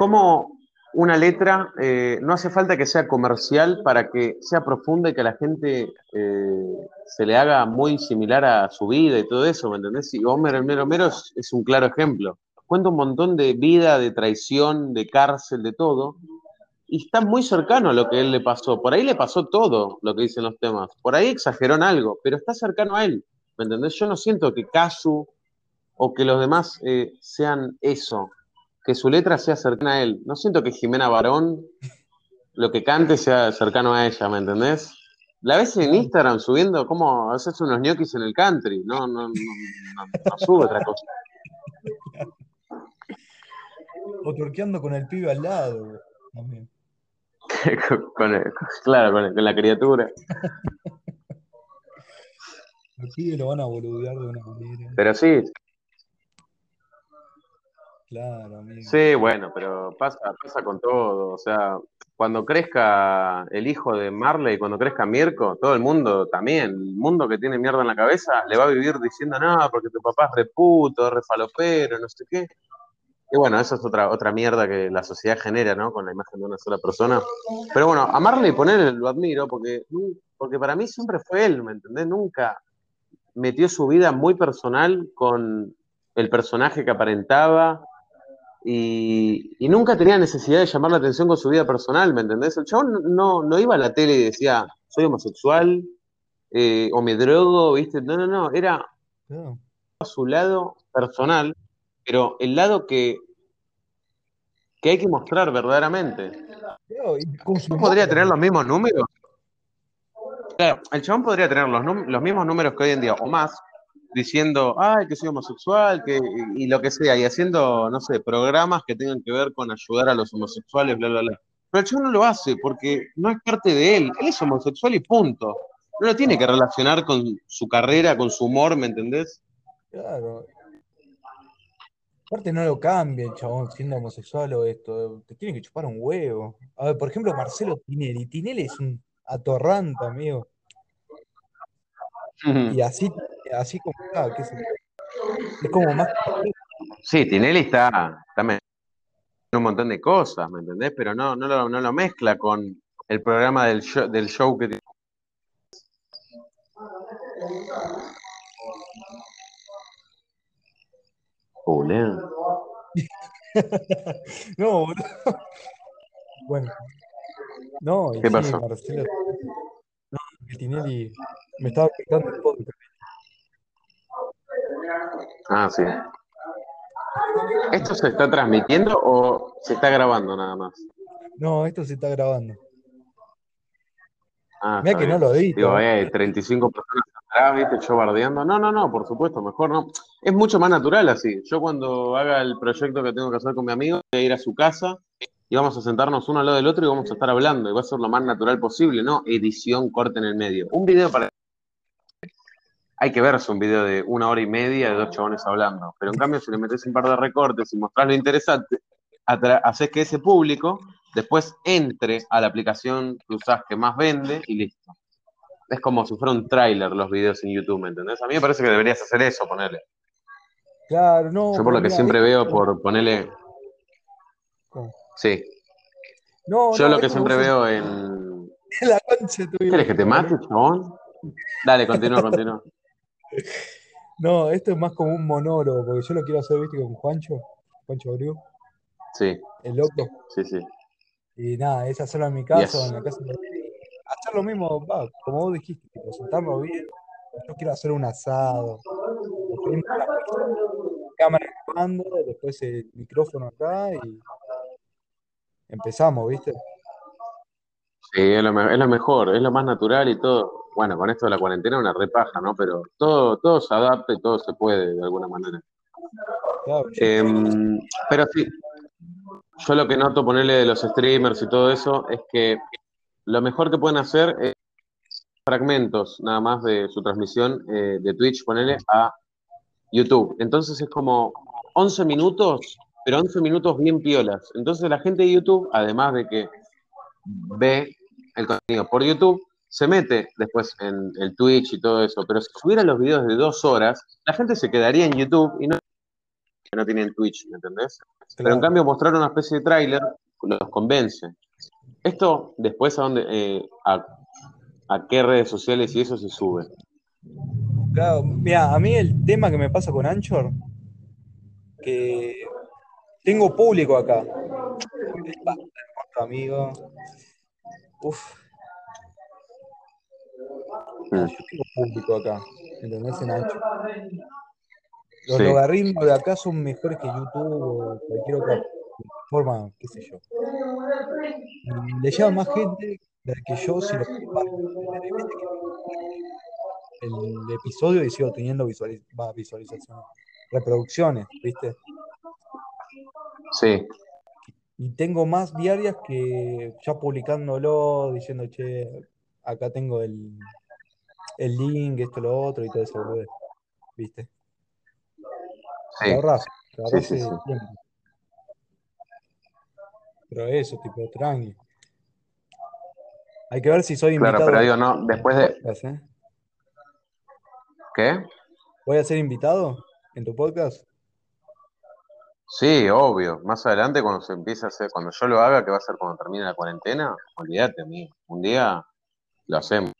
cómo una letra eh, no hace falta que sea comercial para que sea profunda y que a la gente eh, se le haga muy similar a su vida y todo eso, ¿me entendés? Y Homer, el mero mero es, un claro ejemplo. Cuenta un montón de vida, de traición, de cárcel, de todo. y está muy cercano a lo que él le pasó. Por ahí le pasó todo lo que dicen los temas. Por ahí exageró en algo, pero está cercano a él. ¿Me entendés? Yo no siento que Casu o que los demás eh, sean eso, que su letra sea cercana a él. No siento que Jimena Barón lo que cante sea cercano a ella, ¿me entendés? La ves en. Instagram subiendo cómo haces unos ñoquis en el country, no, no, no, no, no sube otra cosa. *laughs* O turqueando con el pibe al lado, también. con, *laughs* con el- claro, con, el- con la criatura. *laughs* El pibe lo van a boludear de una manera. Pero sí, Claro, amigo. Sí, bueno, pero pasa, pasa con todo. O sea, cuando crezca el hijo de Marley, cuando crezca Mirko, todo el mundo también, el mundo que tiene mierda en la cabeza, le va a vivir diciendo, no, porque tu papá es reputo, re falopero, no sé qué. Y bueno, eso es otra, otra mierda que la sociedad genera, ¿no? Con la imagen de una sola persona. Pero bueno, a Marley poner lo admiro porque, porque para mí siempre fue él, ¿me entendés? Nunca metió su vida muy personal con el personaje que aparentaba y, y nunca tenía necesidad de llamar la atención con su vida personal, ¿me entendés? El chabón no, no iba a la tele y decía, soy homosexual eh, o me drogo, ¿viste? No, no, no, era su lado personal, pero el lado que, que hay que mostrar verdaderamente. ¿No podría tener los mismos números? Claro, el chabón podría tener los, los mismos números que hoy en día, o más, diciendo, ay, que soy homosexual, que, y, y lo que sea, y haciendo, no sé, programas que tengan que ver con ayudar a los homosexuales, bla, bla, bla. Pero el chabón no lo hace porque no es parte de él. Él es homosexual y punto. No lo tiene que relacionar con su carrera, con su humor, ¿me entendés? Claro. Aparte no lo cambia el chabón siendo homosexual o esto. Te tiene que chupar un huevo. A ver, por ejemplo, Marcelo Tinelli. Tinelli es un atorrante, amigo. Y así, así como está, qué sé yo. Es como más. Sí, Tinelli está, mezclando un montón de cosas, ¿me entendés? Pero no, no, lo, no lo mezcla con el programa del show, del show que tiene. Oh, *laughs* no, boludo. Bueno. No, ¿Qué sí, pasó? Marcelo. No, que Tinelli me estaba explicando el podcast. Ah, sí. ¿Esto se está transmitiendo o se está grabando nada más? No, esto se está grabando. Ah, Mira que no lo edito. Digo, eh, 35 personas atrás, ¿viste? Yo bardeando. No, no, no, por supuesto, mejor no. Es mucho más natural así. Yo cuando haga el proyecto que tengo que hacer con mi amigo, voy a ir a su casa y vamos a sentarnos uno al lado del otro y vamos a estar hablando. Y va a ser lo más natural posible, ¿no? Edición, corte en el medio. Un video para... Hay que verse un video de una hora y media de dos chabones hablando. Pero en cambio, si le metes un par de recortes y mostrás lo interesante, haces que ese público después entre a la aplicación que usás que más vende y listo. Es como si fuera un tráiler los videos en YouTube, ¿me entendés? A mí me parece que deberías hacer eso, ponerle. Claro, no. Yo por lo que siempre esto- veo por ponerle... ¿Cómo? Sí, No, yo no, lo que siempre veo en... *laughs* la concha de tu vida. ¿Quieres que te mate, chabón? Dale, continúa, continúa. No, esto es más como un monólogo, porque yo lo quiero hacer, viste, con Juancho, Juancho Abreu, Sí, el loco. sí, sí. Y nada, es hacerlo en mi casa Yes. en la casa de Hacer lo mismo, va, como vos dijiste, tipo, sentarnos bien. Yo quiero hacer un asado. pizza, cámara grabando, después el micrófono acá y empezamos, ¿viste? Sí, es lo, me- es lo mejor, es lo más natural y todo. Bueno, con esto de la cuarentena una repaja, ¿no? Pero todo, todo se adapta y todo se puede de alguna manera. Claro, Em, pero sí, yo lo que noto ponerle de los streamers y todo eso es que lo mejor que pueden hacer es fragmentos nada más de su transmisión eh, de Twitch, ponerle a YouTube. Entonces es como 11 minutos, pero 11 minutos bien piolas. Entonces la gente de YouTube, además de que ve el contenido por YouTube, se mete después en el Twitch y todo eso. Pero si subieran los videos de dos horas, la gente se quedaría en YouTube y no, no tienen Twitch, ¿me entendés? Pero en cambio mostrar una especie de tráiler los convence. Esto después a dónde, eh, a, a qué redes sociales y eso se sube. Claro, mira, a mí el tema que me pasa con Anchor, que tengo público acá. Amigo. Uf, Yo tengo público acá, ¿entendés? En Anchor. Los Sí. logaritmos de acá son mejores que YouTube o cualquier otra plataforma, qué sé yo. Le lleva más gente de la que yo si lo. El episodio y sigo teniendo visualiz- visualizaciones, reproducciones, ¿viste? Sí, Y tengo más diarias que ya publicándolo, diciendo, che, acá tengo el, el link, esto, lo otro, y todo eso, ¿viste? Te sí, ahorras, te ahorras sí, sí, ese sí. tiempo. Pero eso, tipo, tranqui. Hay que ver si soy Claro, invitado pero en digo, no, después de. podcast, ¿eh? ¿Qué? ¿Voy a ser invitado en tu podcast? Sí, obvio. Más adelante, cuando se empiece a hacer, cuando yo lo haga, que va a ser cuando termine la cuarentena, olvídate mí. Un día lo hacemos.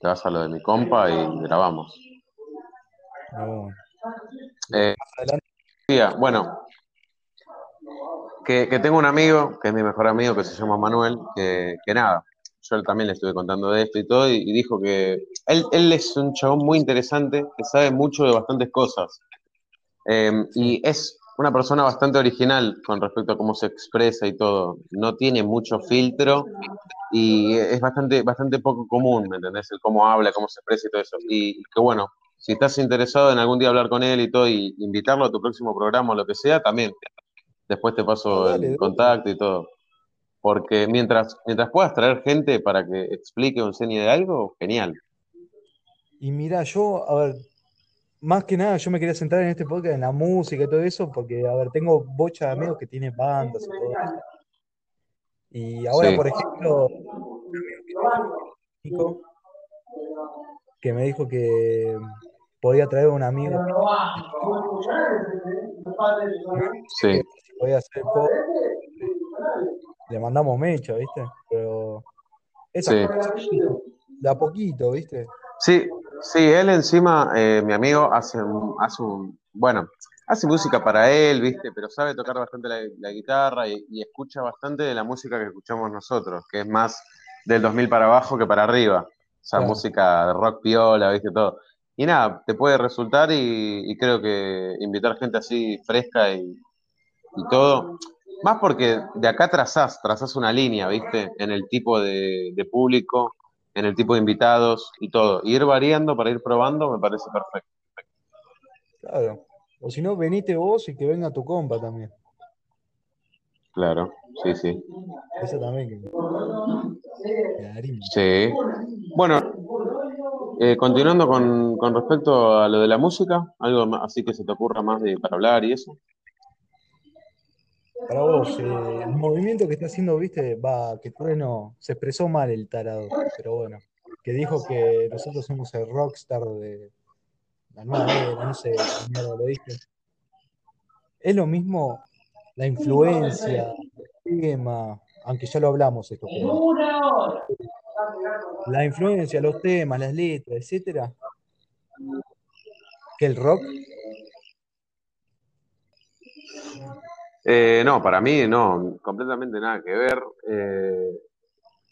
Te vas a lo de mi compa y grabamos. Eh, día, bueno, que, que tengo un amigo, que es mi mejor amigo, que se llama Manuel, que, que nada, yo también le estuve contando de esto y todo, y, y dijo que él, él es un chabón muy interesante, que sabe mucho de bastantes cosas. Eh, y es una persona bastante original con respecto a cómo se expresa y todo. No tiene mucho filtro y es bastante, bastante poco común, ¿me entendés? El cómo habla, cómo se expresa y todo eso. Y que bueno, si estás interesado en algún día hablar con él y todo, y invitarlo a tu próximo programa o lo que sea, también. Después te paso dale, el dale. contacto y todo. Porque mientras, mientras puedas traer gente para que explique o enseñe de algo, genial. Y mira, yo, a ver, más que nada, yo me quería centrar en este podcast, en la música y todo eso, porque, a ver, tengo bocha de amigos que tienen bandas y todo eso. Y ahora, Sí. por ejemplo, un amigo que me dijo que podía traer un amigo. Sí. Podía hacer el podcast. Le mandamos mecha, ¿viste? Pero esas Sí. de a poquito, ¿viste? Sí, sí, él encima, eh, mi amigo, hace un, hace un, bueno, hace música para él, ¿viste? Pero sabe tocar bastante la, la guitarra y, y escucha bastante de la música que escuchamos nosotros, que es más del 2000 para abajo que para arriba. O sea, Claro. música de rock piola, ¿viste? Todo. Y nada, te puede resultar y, y creo que invitar gente así fresca y, y todo. Más porque de acá trazás, trazás una línea, ¿viste? En el tipo de, de público, en el tipo de invitados y todo. Ir variando para ir probando me parece perfecto. Claro. O si no, venite vos y que venga tu compa también. Claro, sí, sí. Eso también. que-. Sí. Bueno, eh, continuando con, con respecto a lo de la música, algo más, así que se te ocurra más de, para hablar y eso. Para vos, eh, el movimiento que está haciendo, viste, va, que Trueno se expresó mal el tarado, pero bueno, que dijo que nosotros somos el rockstar de la nueva era, no sé, mierda lo dije. Es lo mismo la influencia, el tema, aunque ya lo hablamos esto, pero la influencia, los temas, las letras, etcétera, que el rock, Eh, no, para mí no, completamente nada que ver. eh,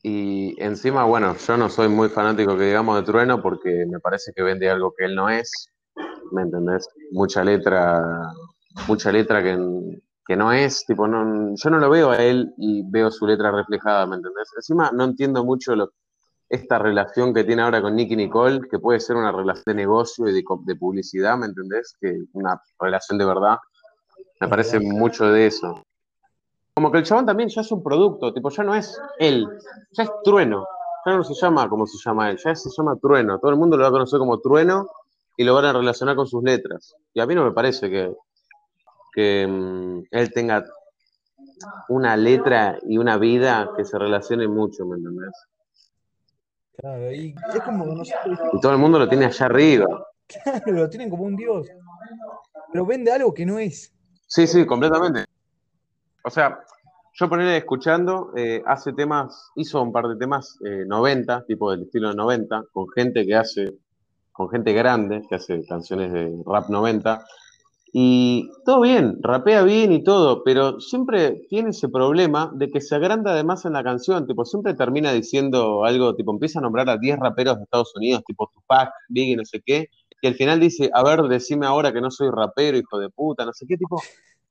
y encima, bueno, yo no soy muy fanático que digamos de Trueno porque me parece que vende algo que él no es, ¿me entendés? Mucha letra, mucha letra que, que no es, tipo, no, yo no lo veo a él y veo su letra reflejada, ¿me entendés? Encima no entiendo mucho esta relación que tiene ahora con Nicky Nicole, que puede ser una relación de negocio y de, de publicidad, ¿me entendés? Que una relación de verdad. Me parece mucho de eso. Como que el chabón también ya es un producto, tipo, ya no es él, ya es Trueno. Ya no se llama como se llama él, ya se llama Trueno. Todo el mundo lo va a conocer como Trueno y lo van a relacionar con sus letras. Y a mí no me parece que, que mm, él tenga una letra y una vida que se relacione mucho, ¿me entendés? Claro, y es como Y todo el mundo lo tiene allá arriba. *laughs* claro, lo tienen como un dios, pero vende algo que no es. Sí, sí, completamente. O sea, yo ponerle escuchando, eh, hace temas, hizo un par de temas eh, 90, tipo del estilo 90, con gente que hace, con gente grande, que hace canciones de rap 90, y todo bien, rapea bien y todo, pero siempre tiene ese problema de que se agranda además en la canción, tipo, siempre termina diciendo algo, tipo, empieza a nombrar a 10 raperos de Estados Unidos, tipo Tupac, Biggie, no sé qué, y al final dice, a ver, decime ahora que no soy rapero, hijo de puta, no sé qué, tipo,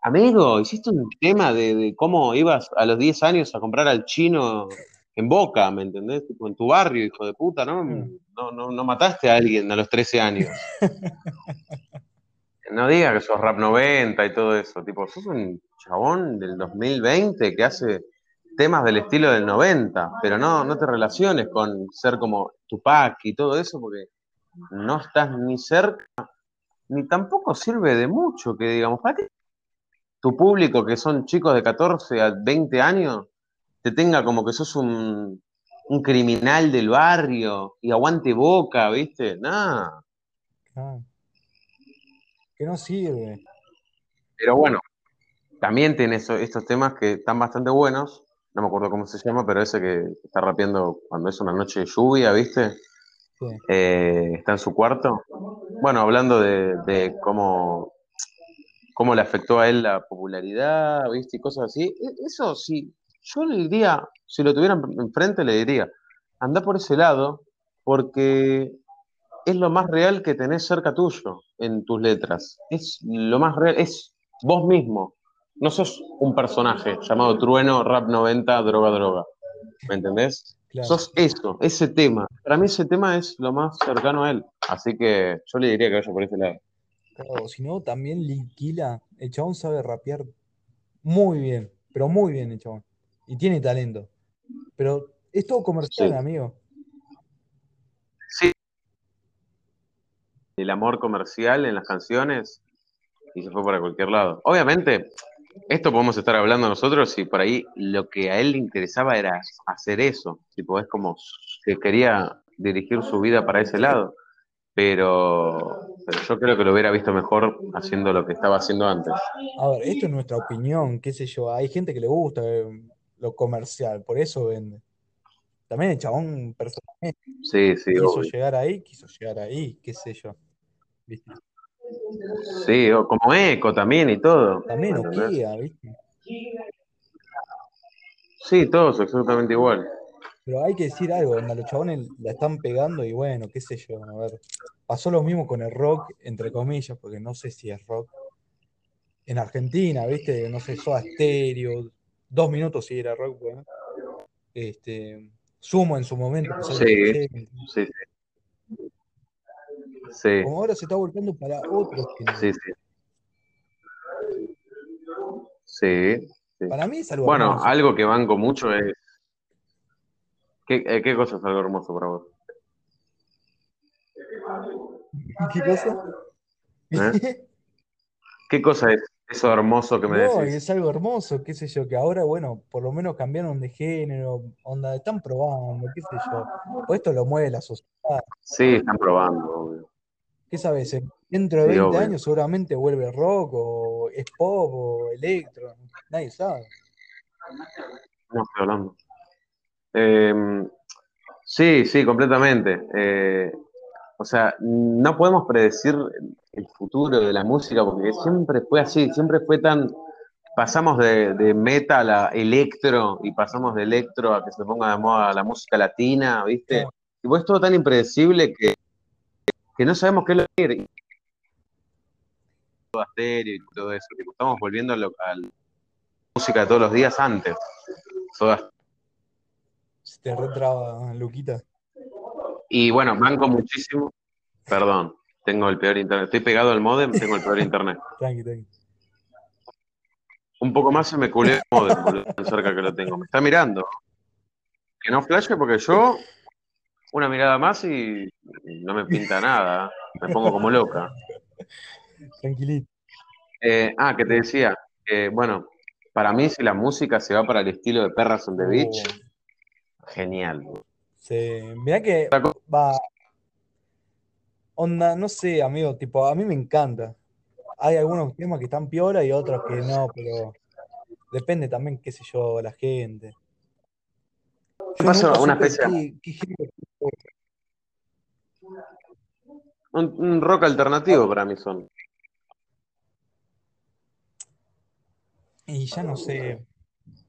amigo, hiciste un tema de, de cómo ibas a los 10 años a comprar al chino en Boca, ¿me entendés? Tipo, en tu barrio, hijo de puta, ¿no? No, no, no mataste a alguien a los 13 años. *laughs* No digas que sos rap 90 y todo eso, tipo, sos un chabón del 2020 que hace temas del estilo del 90, pero no, no te relaciones con ser como Tupac y todo eso porque no estás ni cerca, ni tampoco sirve de mucho que digamos, ¿para qué tu público que son chicos de 14 a 20 años te tenga como que sos un, un criminal del barrio y aguante boca, ¿viste? Nada. Ah, que no sirve. Pero bueno, también tiene estos temas que están bastante buenos. No me acuerdo cómo se llama, pero ese que está rapeando cuando es una noche de lluvia, ¿viste? Eh, está en su cuarto. Bueno, hablando de, de cómo, cómo le afectó a él la popularidad, ¿viste? Y cosas así. E- Eso sí, yo le diría, si lo tuvieran enfrente, le diría, anda por ese lado, porque es lo más real que tenés cerca tuyo en tus letras. Es lo más real, es vos mismo. No sos un personaje llamado Trueno, Rap 90, Droga, Droga. ¿Me entendés? Claro. Sos eso, ese tema. Para mí ese tema es lo más cercano a él. Así que yo le diría que vaya por ese lado. Claro, si no, también Liquila, el chabón sabe rapear muy bien, pero muy bien el chabón. Y tiene talento. Pero es todo comercial, Sí. amigo. Sí. El amor comercial en las canciones y se fue para cualquier lado. Obviamente, esto podemos estar hablando nosotros y por ahí lo que a él le interesaba era hacer eso. Tipo, es como que quería dirigir su vida para ese lado. pero, pero yo creo que lo hubiera visto mejor haciendo lo que estaba haciendo antes. A ver, esto es nuestra opinión, qué sé yo. Hay gente que le gusta eh, lo comercial, por eso vende. También el chabón personalmente Sí, sí, quiso obvio. llegar ahí, quiso llegar ahí, qué sé yo. ¿Viste? Sí, o como eco también y todo. También. Nokia, ¿viste? Sí, todos exactamente igual. Pero hay que decir algo, onda, los chabones la están pegando y bueno, qué sé yo, a ver. Pasó lo mismo con el rock, entre comillas, porque no sé si es rock. En Argentina, ¿viste? No sé, Soda Stereo, dos minutos si era rock, bueno. Este, Sumo en su momento, Sí, 80. sí, sí. Sí, Como ahora se está volcando para otros géneros. sí, sí. Sí, sí. Para mí es algo Bueno, hermoso. algo que banco mucho es. ¿Qué, eh, qué cosa es algo hermoso para vos? ¿Qué cosa? ¿Eh? *laughs* ¿Qué cosa es eso hermoso que me No, decís? es algo hermoso, qué sé yo, que ahora, bueno, por lo menos cambiaron de género, onda, están probando, qué sé yo. O esto lo mueve la sociedad. Sí, están probando, obvio. ¿Qué sabes? En- Dentro de Sí, 20 obvio. años seguramente vuelve rock o es pop o electro, nadie sabe. No estoy hablando. Eh, sí, sí, completamente. Eh, o sea, no podemos predecir el futuro de la música porque siempre fue así, siempre fue tan. Pasamos de, de metal a electro y pasamos de electro a que se ponga de moda la música latina, ¿viste? Y pues es todo tan impredecible que, que no sabemos qué es lo estéreo y todo eso. tipo, estamos volviendo a, lo- a la música de todos los días antes. Toda Se te retraba, Luquita. Y bueno, banco muchísimo. Perdón, tengo el peor internet. Estoy pegado al modem, tengo el peor internet. *laughs* Tranqui, tranqui. Un poco más se me culió el modem, tan cerca que lo tengo. Me está mirando. Que no flashe porque yo, una mirada más y no me pinta nada. Me pongo como loca. *laughs* Tranquilito. Eh, ah, que te decía, bueno, para mí si la música se va para el estilo de Perras on the Beach, Oh, genial. se- Mirá que va. Onda, no sé, amigo, tipo, a mí me encanta. Hay algunos temas que están piola y otros que no, pero depende también, qué sé yo, la gente. Yo una especie- qué, qué género- Un, un rock alternativo para mí son. Y ya no sé.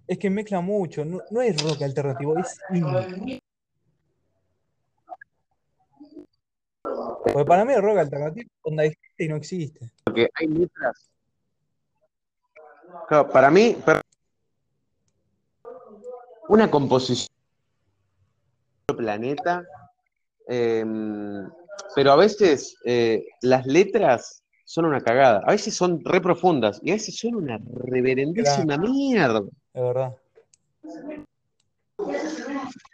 Es que mezcla mucho. No, no es rock alternativo, es indie. Porque para mí el rock alternativo onda existe y no existe. Porque hay letras. Claro, para mí, una composición planeta, eh, pero a veces eh, las letras son una cagada. A veces son re profundas y a veces son una reverendísima mierda. Es verdad.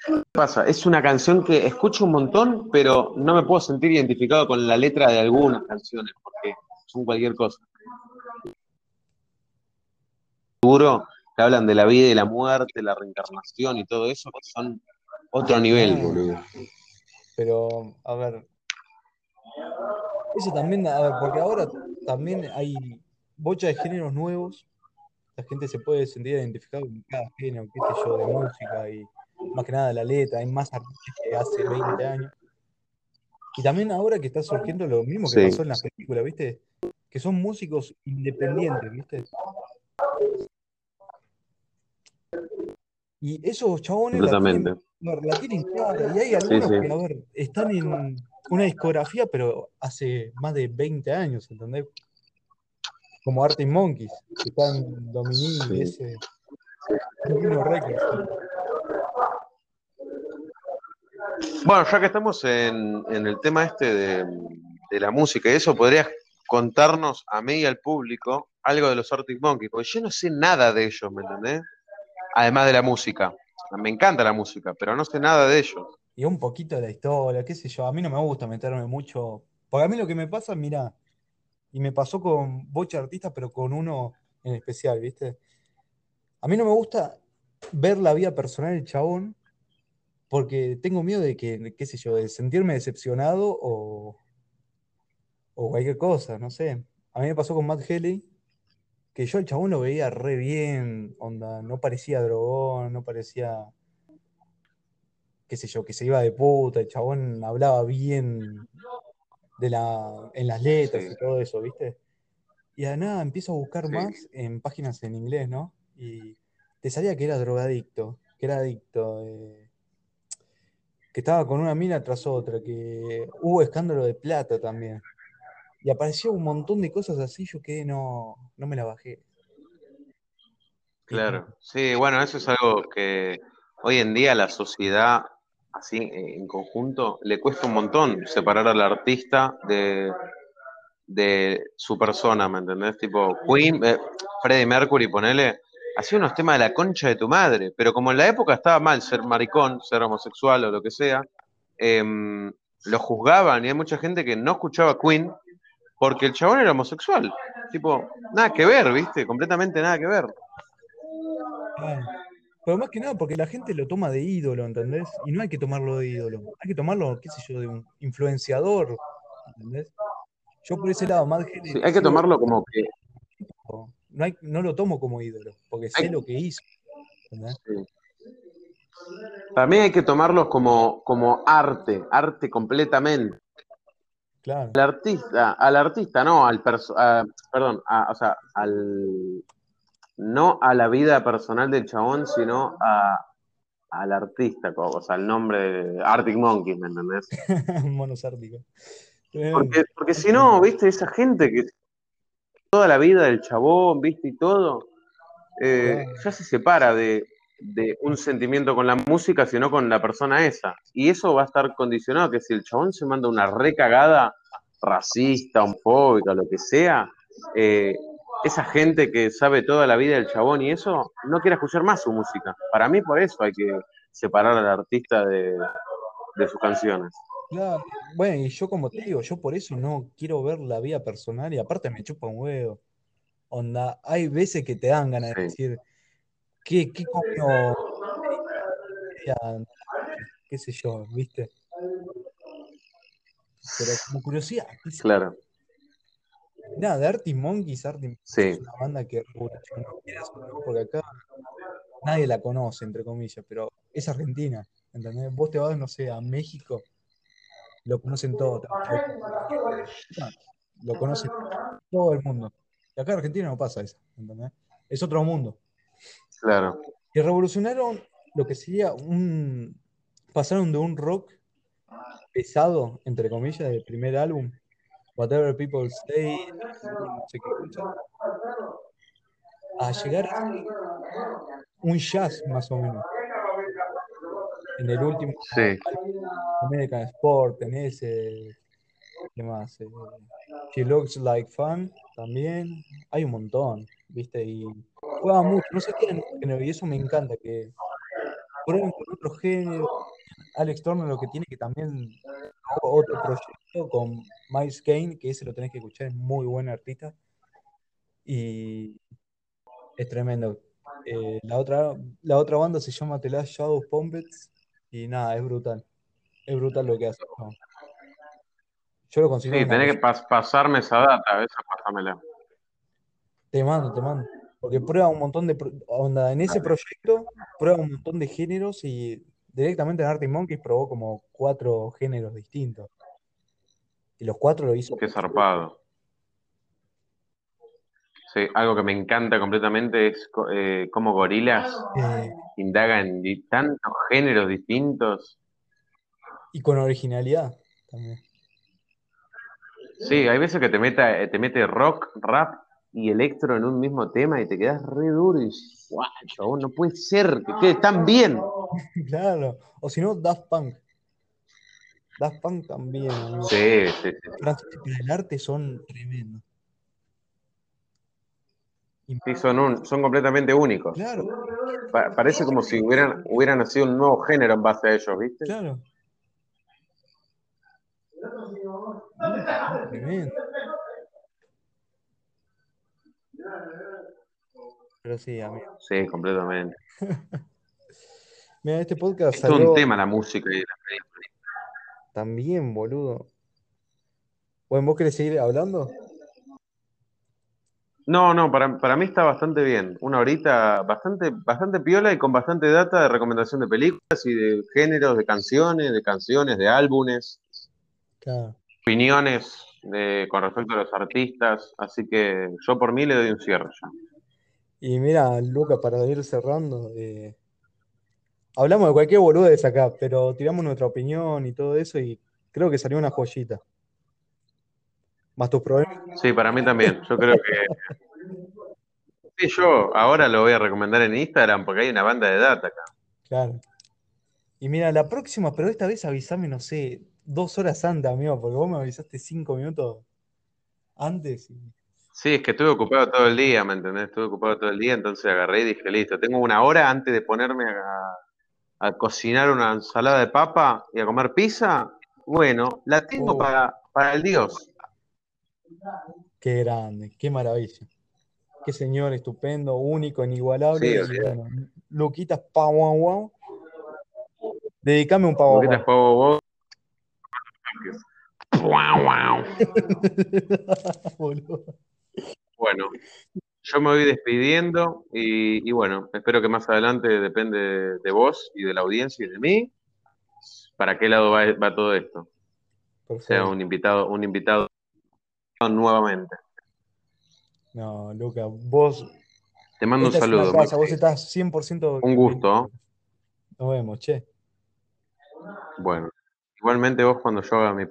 ¿Qué pasa? Es una canción que escucho un montón, pero no me puedo sentir identificado con la letra de algunas canciones, porque son cualquier cosa. Seguro que hablan de la vida y la muerte, la reencarnación y todo eso, que son otro nivel, boludo. Pero, a ver. Eso también, a ver, porque ahora también hay bocha de géneros nuevos. La gente se puede sentir identificada con cada género, qué sé yo, de música y más que nada la letra. Hay más artistas que hace 20 años. Y también ahora que está surgiendo lo mismo que Sí. pasó en las películas, ¿viste? Que son músicos independientes, ¿viste? Y esos chabones la tienen, la tienen clara. Y hay algunos sí. que, a ver, están en una discografía, pero hace más de 20 años, ¿entendés? Como Arctic Monkeys, que está en Dominique Sí. ese. Bueno, ya que estamos en, en el tema este de, de la música y eso, ¿podrías contarnos a mí y al público algo de los Arctic Monkeys? Porque yo no sé nada de ellos, ¿me entendés? Además de la música. Me encanta la música, pero no sé nada de ellos. Y un poquito de la historia, qué sé yo. A mí no me gusta meterme mucho. Porque a mí lo que me pasa, mira, y me pasó con bocha artistas, pero con uno en especial, ¿viste? A mí no me gusta ver la vida personal del chabón, porque tengo miedo de que, qué sé yo, de sentirme decepcionado o, o cualquier cosa, no sé. A mí me pasó con Matt Haley, que yo el chabón lo veía re bien, onda, no parecía drogón, no parecía, qué sé yo, que se iba de puta, el chabón hablaba bien de la, en las letras Sí. y todo eso, ¿viste? Y de nada empiezo a buscar Sí. más en páginas en inglés, ¿no? Y te salía que era drogadicto, que era adicto, eh, que estaba con una mina tras otra, que hubo escándalo de plata también. Y apareció un montón de cosas así, yo que no, no me la bajé. Claro, sí, bueno, eso es algo que hoy en día la sociedad, así eh, en conjunto, le cuesta un montón separar al artista de, de su persona, ¿me entendés? Tipo, Queen, eh, Freddie Mercury, ponele, hacía unos temas de la concha de tu madre, pero como en la época estaba mal ser maricón, ser homosexual o lo que sea, em, lo juzgaban y hay mucha gente que no escuchaba Queen porque el chabón era homosexual. Tipo, nada que ver, ¿viste? Completamente nada que ver. Pero más que nada porque la gente lo toma de ídolo, ¿entendés? Y no hay que tomarlo de ídolo, hay que tomarlo, qué sé yo, de un influenciador, ¿entendés? Yo por ese lado, más Sí, hay que tomarlo como que no, hay, no lo tomo como ídolo, porque sé Hay- lo que hizo. ¿entendés? También hay que tomarlos como, como arte, arte completamente. Claro, Al artista, al artista, no, al a- perdón, a- o sea, al no a la vida personal del chabón, sino a, al artista, o sea, el nombre de Arctic Monkeys, ¿me entendés? *laughs* monos árticos. Tremendo. Porque, porque si no, viste, esa gente que toda la vida del chabón, viste, y todo, eh, ya se separa de, de un sentimiento con la música, sino con la persona esa. Y eso va a estar condicionado que si el chabón se manda una recagada racista, homofóbica, lo que sea, eh, esa gente que sabe toda la vida del chabón y eso, no quiere escuchar más su música. Para mí por eso hay que separar al artista de, de sus canciones. Claro, bueno, y yo como te digo, yo por eso no quiero ver la vida personal y aparte me chupa un huevo. Onda, hay veces que te dan ganas de decir, ¿qué, qué comió? qué sé yo, ¿viste? Pero como curiosidad, Claro, nada, de Arctic Monkeys, Arctic Monkeys sí. es una banda que porque acá nadie la conoce, entre comillas, pero es argentina, ¿entendés? Vos te vas, no sé, a México, lo conocen todo, te vas a cualquier lugar de Argentina, lo conocen todo el mundo. Y acá en Argentina no pasa eso, ¿entendés? Es otro mundo. Claro, Y revolucionaron lo que sería un. Pasaron de un rock pesado, entre comillas, del primer álbum, Whatever People Say, no sé qué cosa, a llegar a un jazz, más o menos. En el último sí. American Sport, tenés. eh, ¿Qué más? She Looks Like Fun, también. Hay un montón, ¿viste? Y juega mucho, no se género, y eso me encanta, que prueben con otro género. Alex Turner lo que tiene que también otro proyecto con Miles Kane, que ese lo tenés que escuchar, es muy buen artista. Y es tremendo. Eh, la, otra, la otra banda se llama The Last Shadow Puppets y nada, es brutal. Es brutal lo que hace. ¿no? Yo lo considero Sí, tenés que pas- pasarme esa data, esa pásamela. Te mando, te mando. Porque prueba un montón de. Onda, en ese proyecto prueba un montón de géneros y directamente en Arctic Monkeys probó como cuatro géneros distintos. Y los cuatro lo hizo. Qué zarpado. Sí, algo que me encanta completamente es eh, cómo Gorilas eh, indaga en di- tantos géneros distintos. y con originalidad también. Sí, hay veces que te, meta, eh, te mete rock, rap y electro en un mismo tema y te quedas re duro y dices, guau, no puede ser que quede tan bien. *laughs* Claro. O si no, Daft Punk. Daft Punk también, amigo. Sí, sí, sí. Para el arte son tremendos. Sí, son, un- son completamente únicos. Claro, Pa- parece como si hubieran, hubieran nacido un nuevo género en base a ellos, ¿viste? claro. Tremendo. Pero sí, amigo. Sí, completamente. *laughs* Mira, este podcast Es todo salió un tema la música y la también, boludo. Bueno, ¿vos querés seguir hablando? No, no, para, para mí está bastante bien. Una horita bastante, bastante piola y con bastante data de recomendación de películas y de géneros, de canciones, de canciones, de álbumes, Claro. Opiniones de, con respecto a los artistas. Así que yo por mí le doy un cierre ya. Y mira, Luca, para ir cerrando, eh, hablamos de cualquier boludez acá, pero tiramos nuestra opinión y todo eso y creo que salió una joyita. Más tus problemas. Sí, para mí también. Yo creo que. Sí, yo ahora lo voy a recomendar en Instagram porque hay una banda de data acá. Claro. Y mira, la próxima, pero esta vez avísame, no sé, dos horas antes, amigo, porque vos me avisaste cinco minutos antes. y- Sí, es que estuve ocupado todo el día, ¿me entendés? Estuve ocupado todo el día, entonces agarré y dije, listo, tengo una hora antes de ponerme a, a cocinar una ensalada de papa y a comer pizza. Bueno, la tengo Oh. para, para el Dios. Qué grande, qué maravilla. Qué señor estupendo, único, inigualable. Sí, bueno, Luquitas pa guau guau. Dedicame un pavo Boquitas pavo vos. Guau, guau. Boludo. *laughs* Bueno, yo me voy despidiendo y, y bueno, espero que más adelante depende de, vos y de la audiencia y de mí. ¿Para qué lado va, va todo esto? Sea un invitado, un invitado nuevamente. No, Luca, vos. Te mando un saludo. casa, vos estás 100%. Un gusto. Nos vemos, che. Bueno, igualmente vos cuando yo haga mi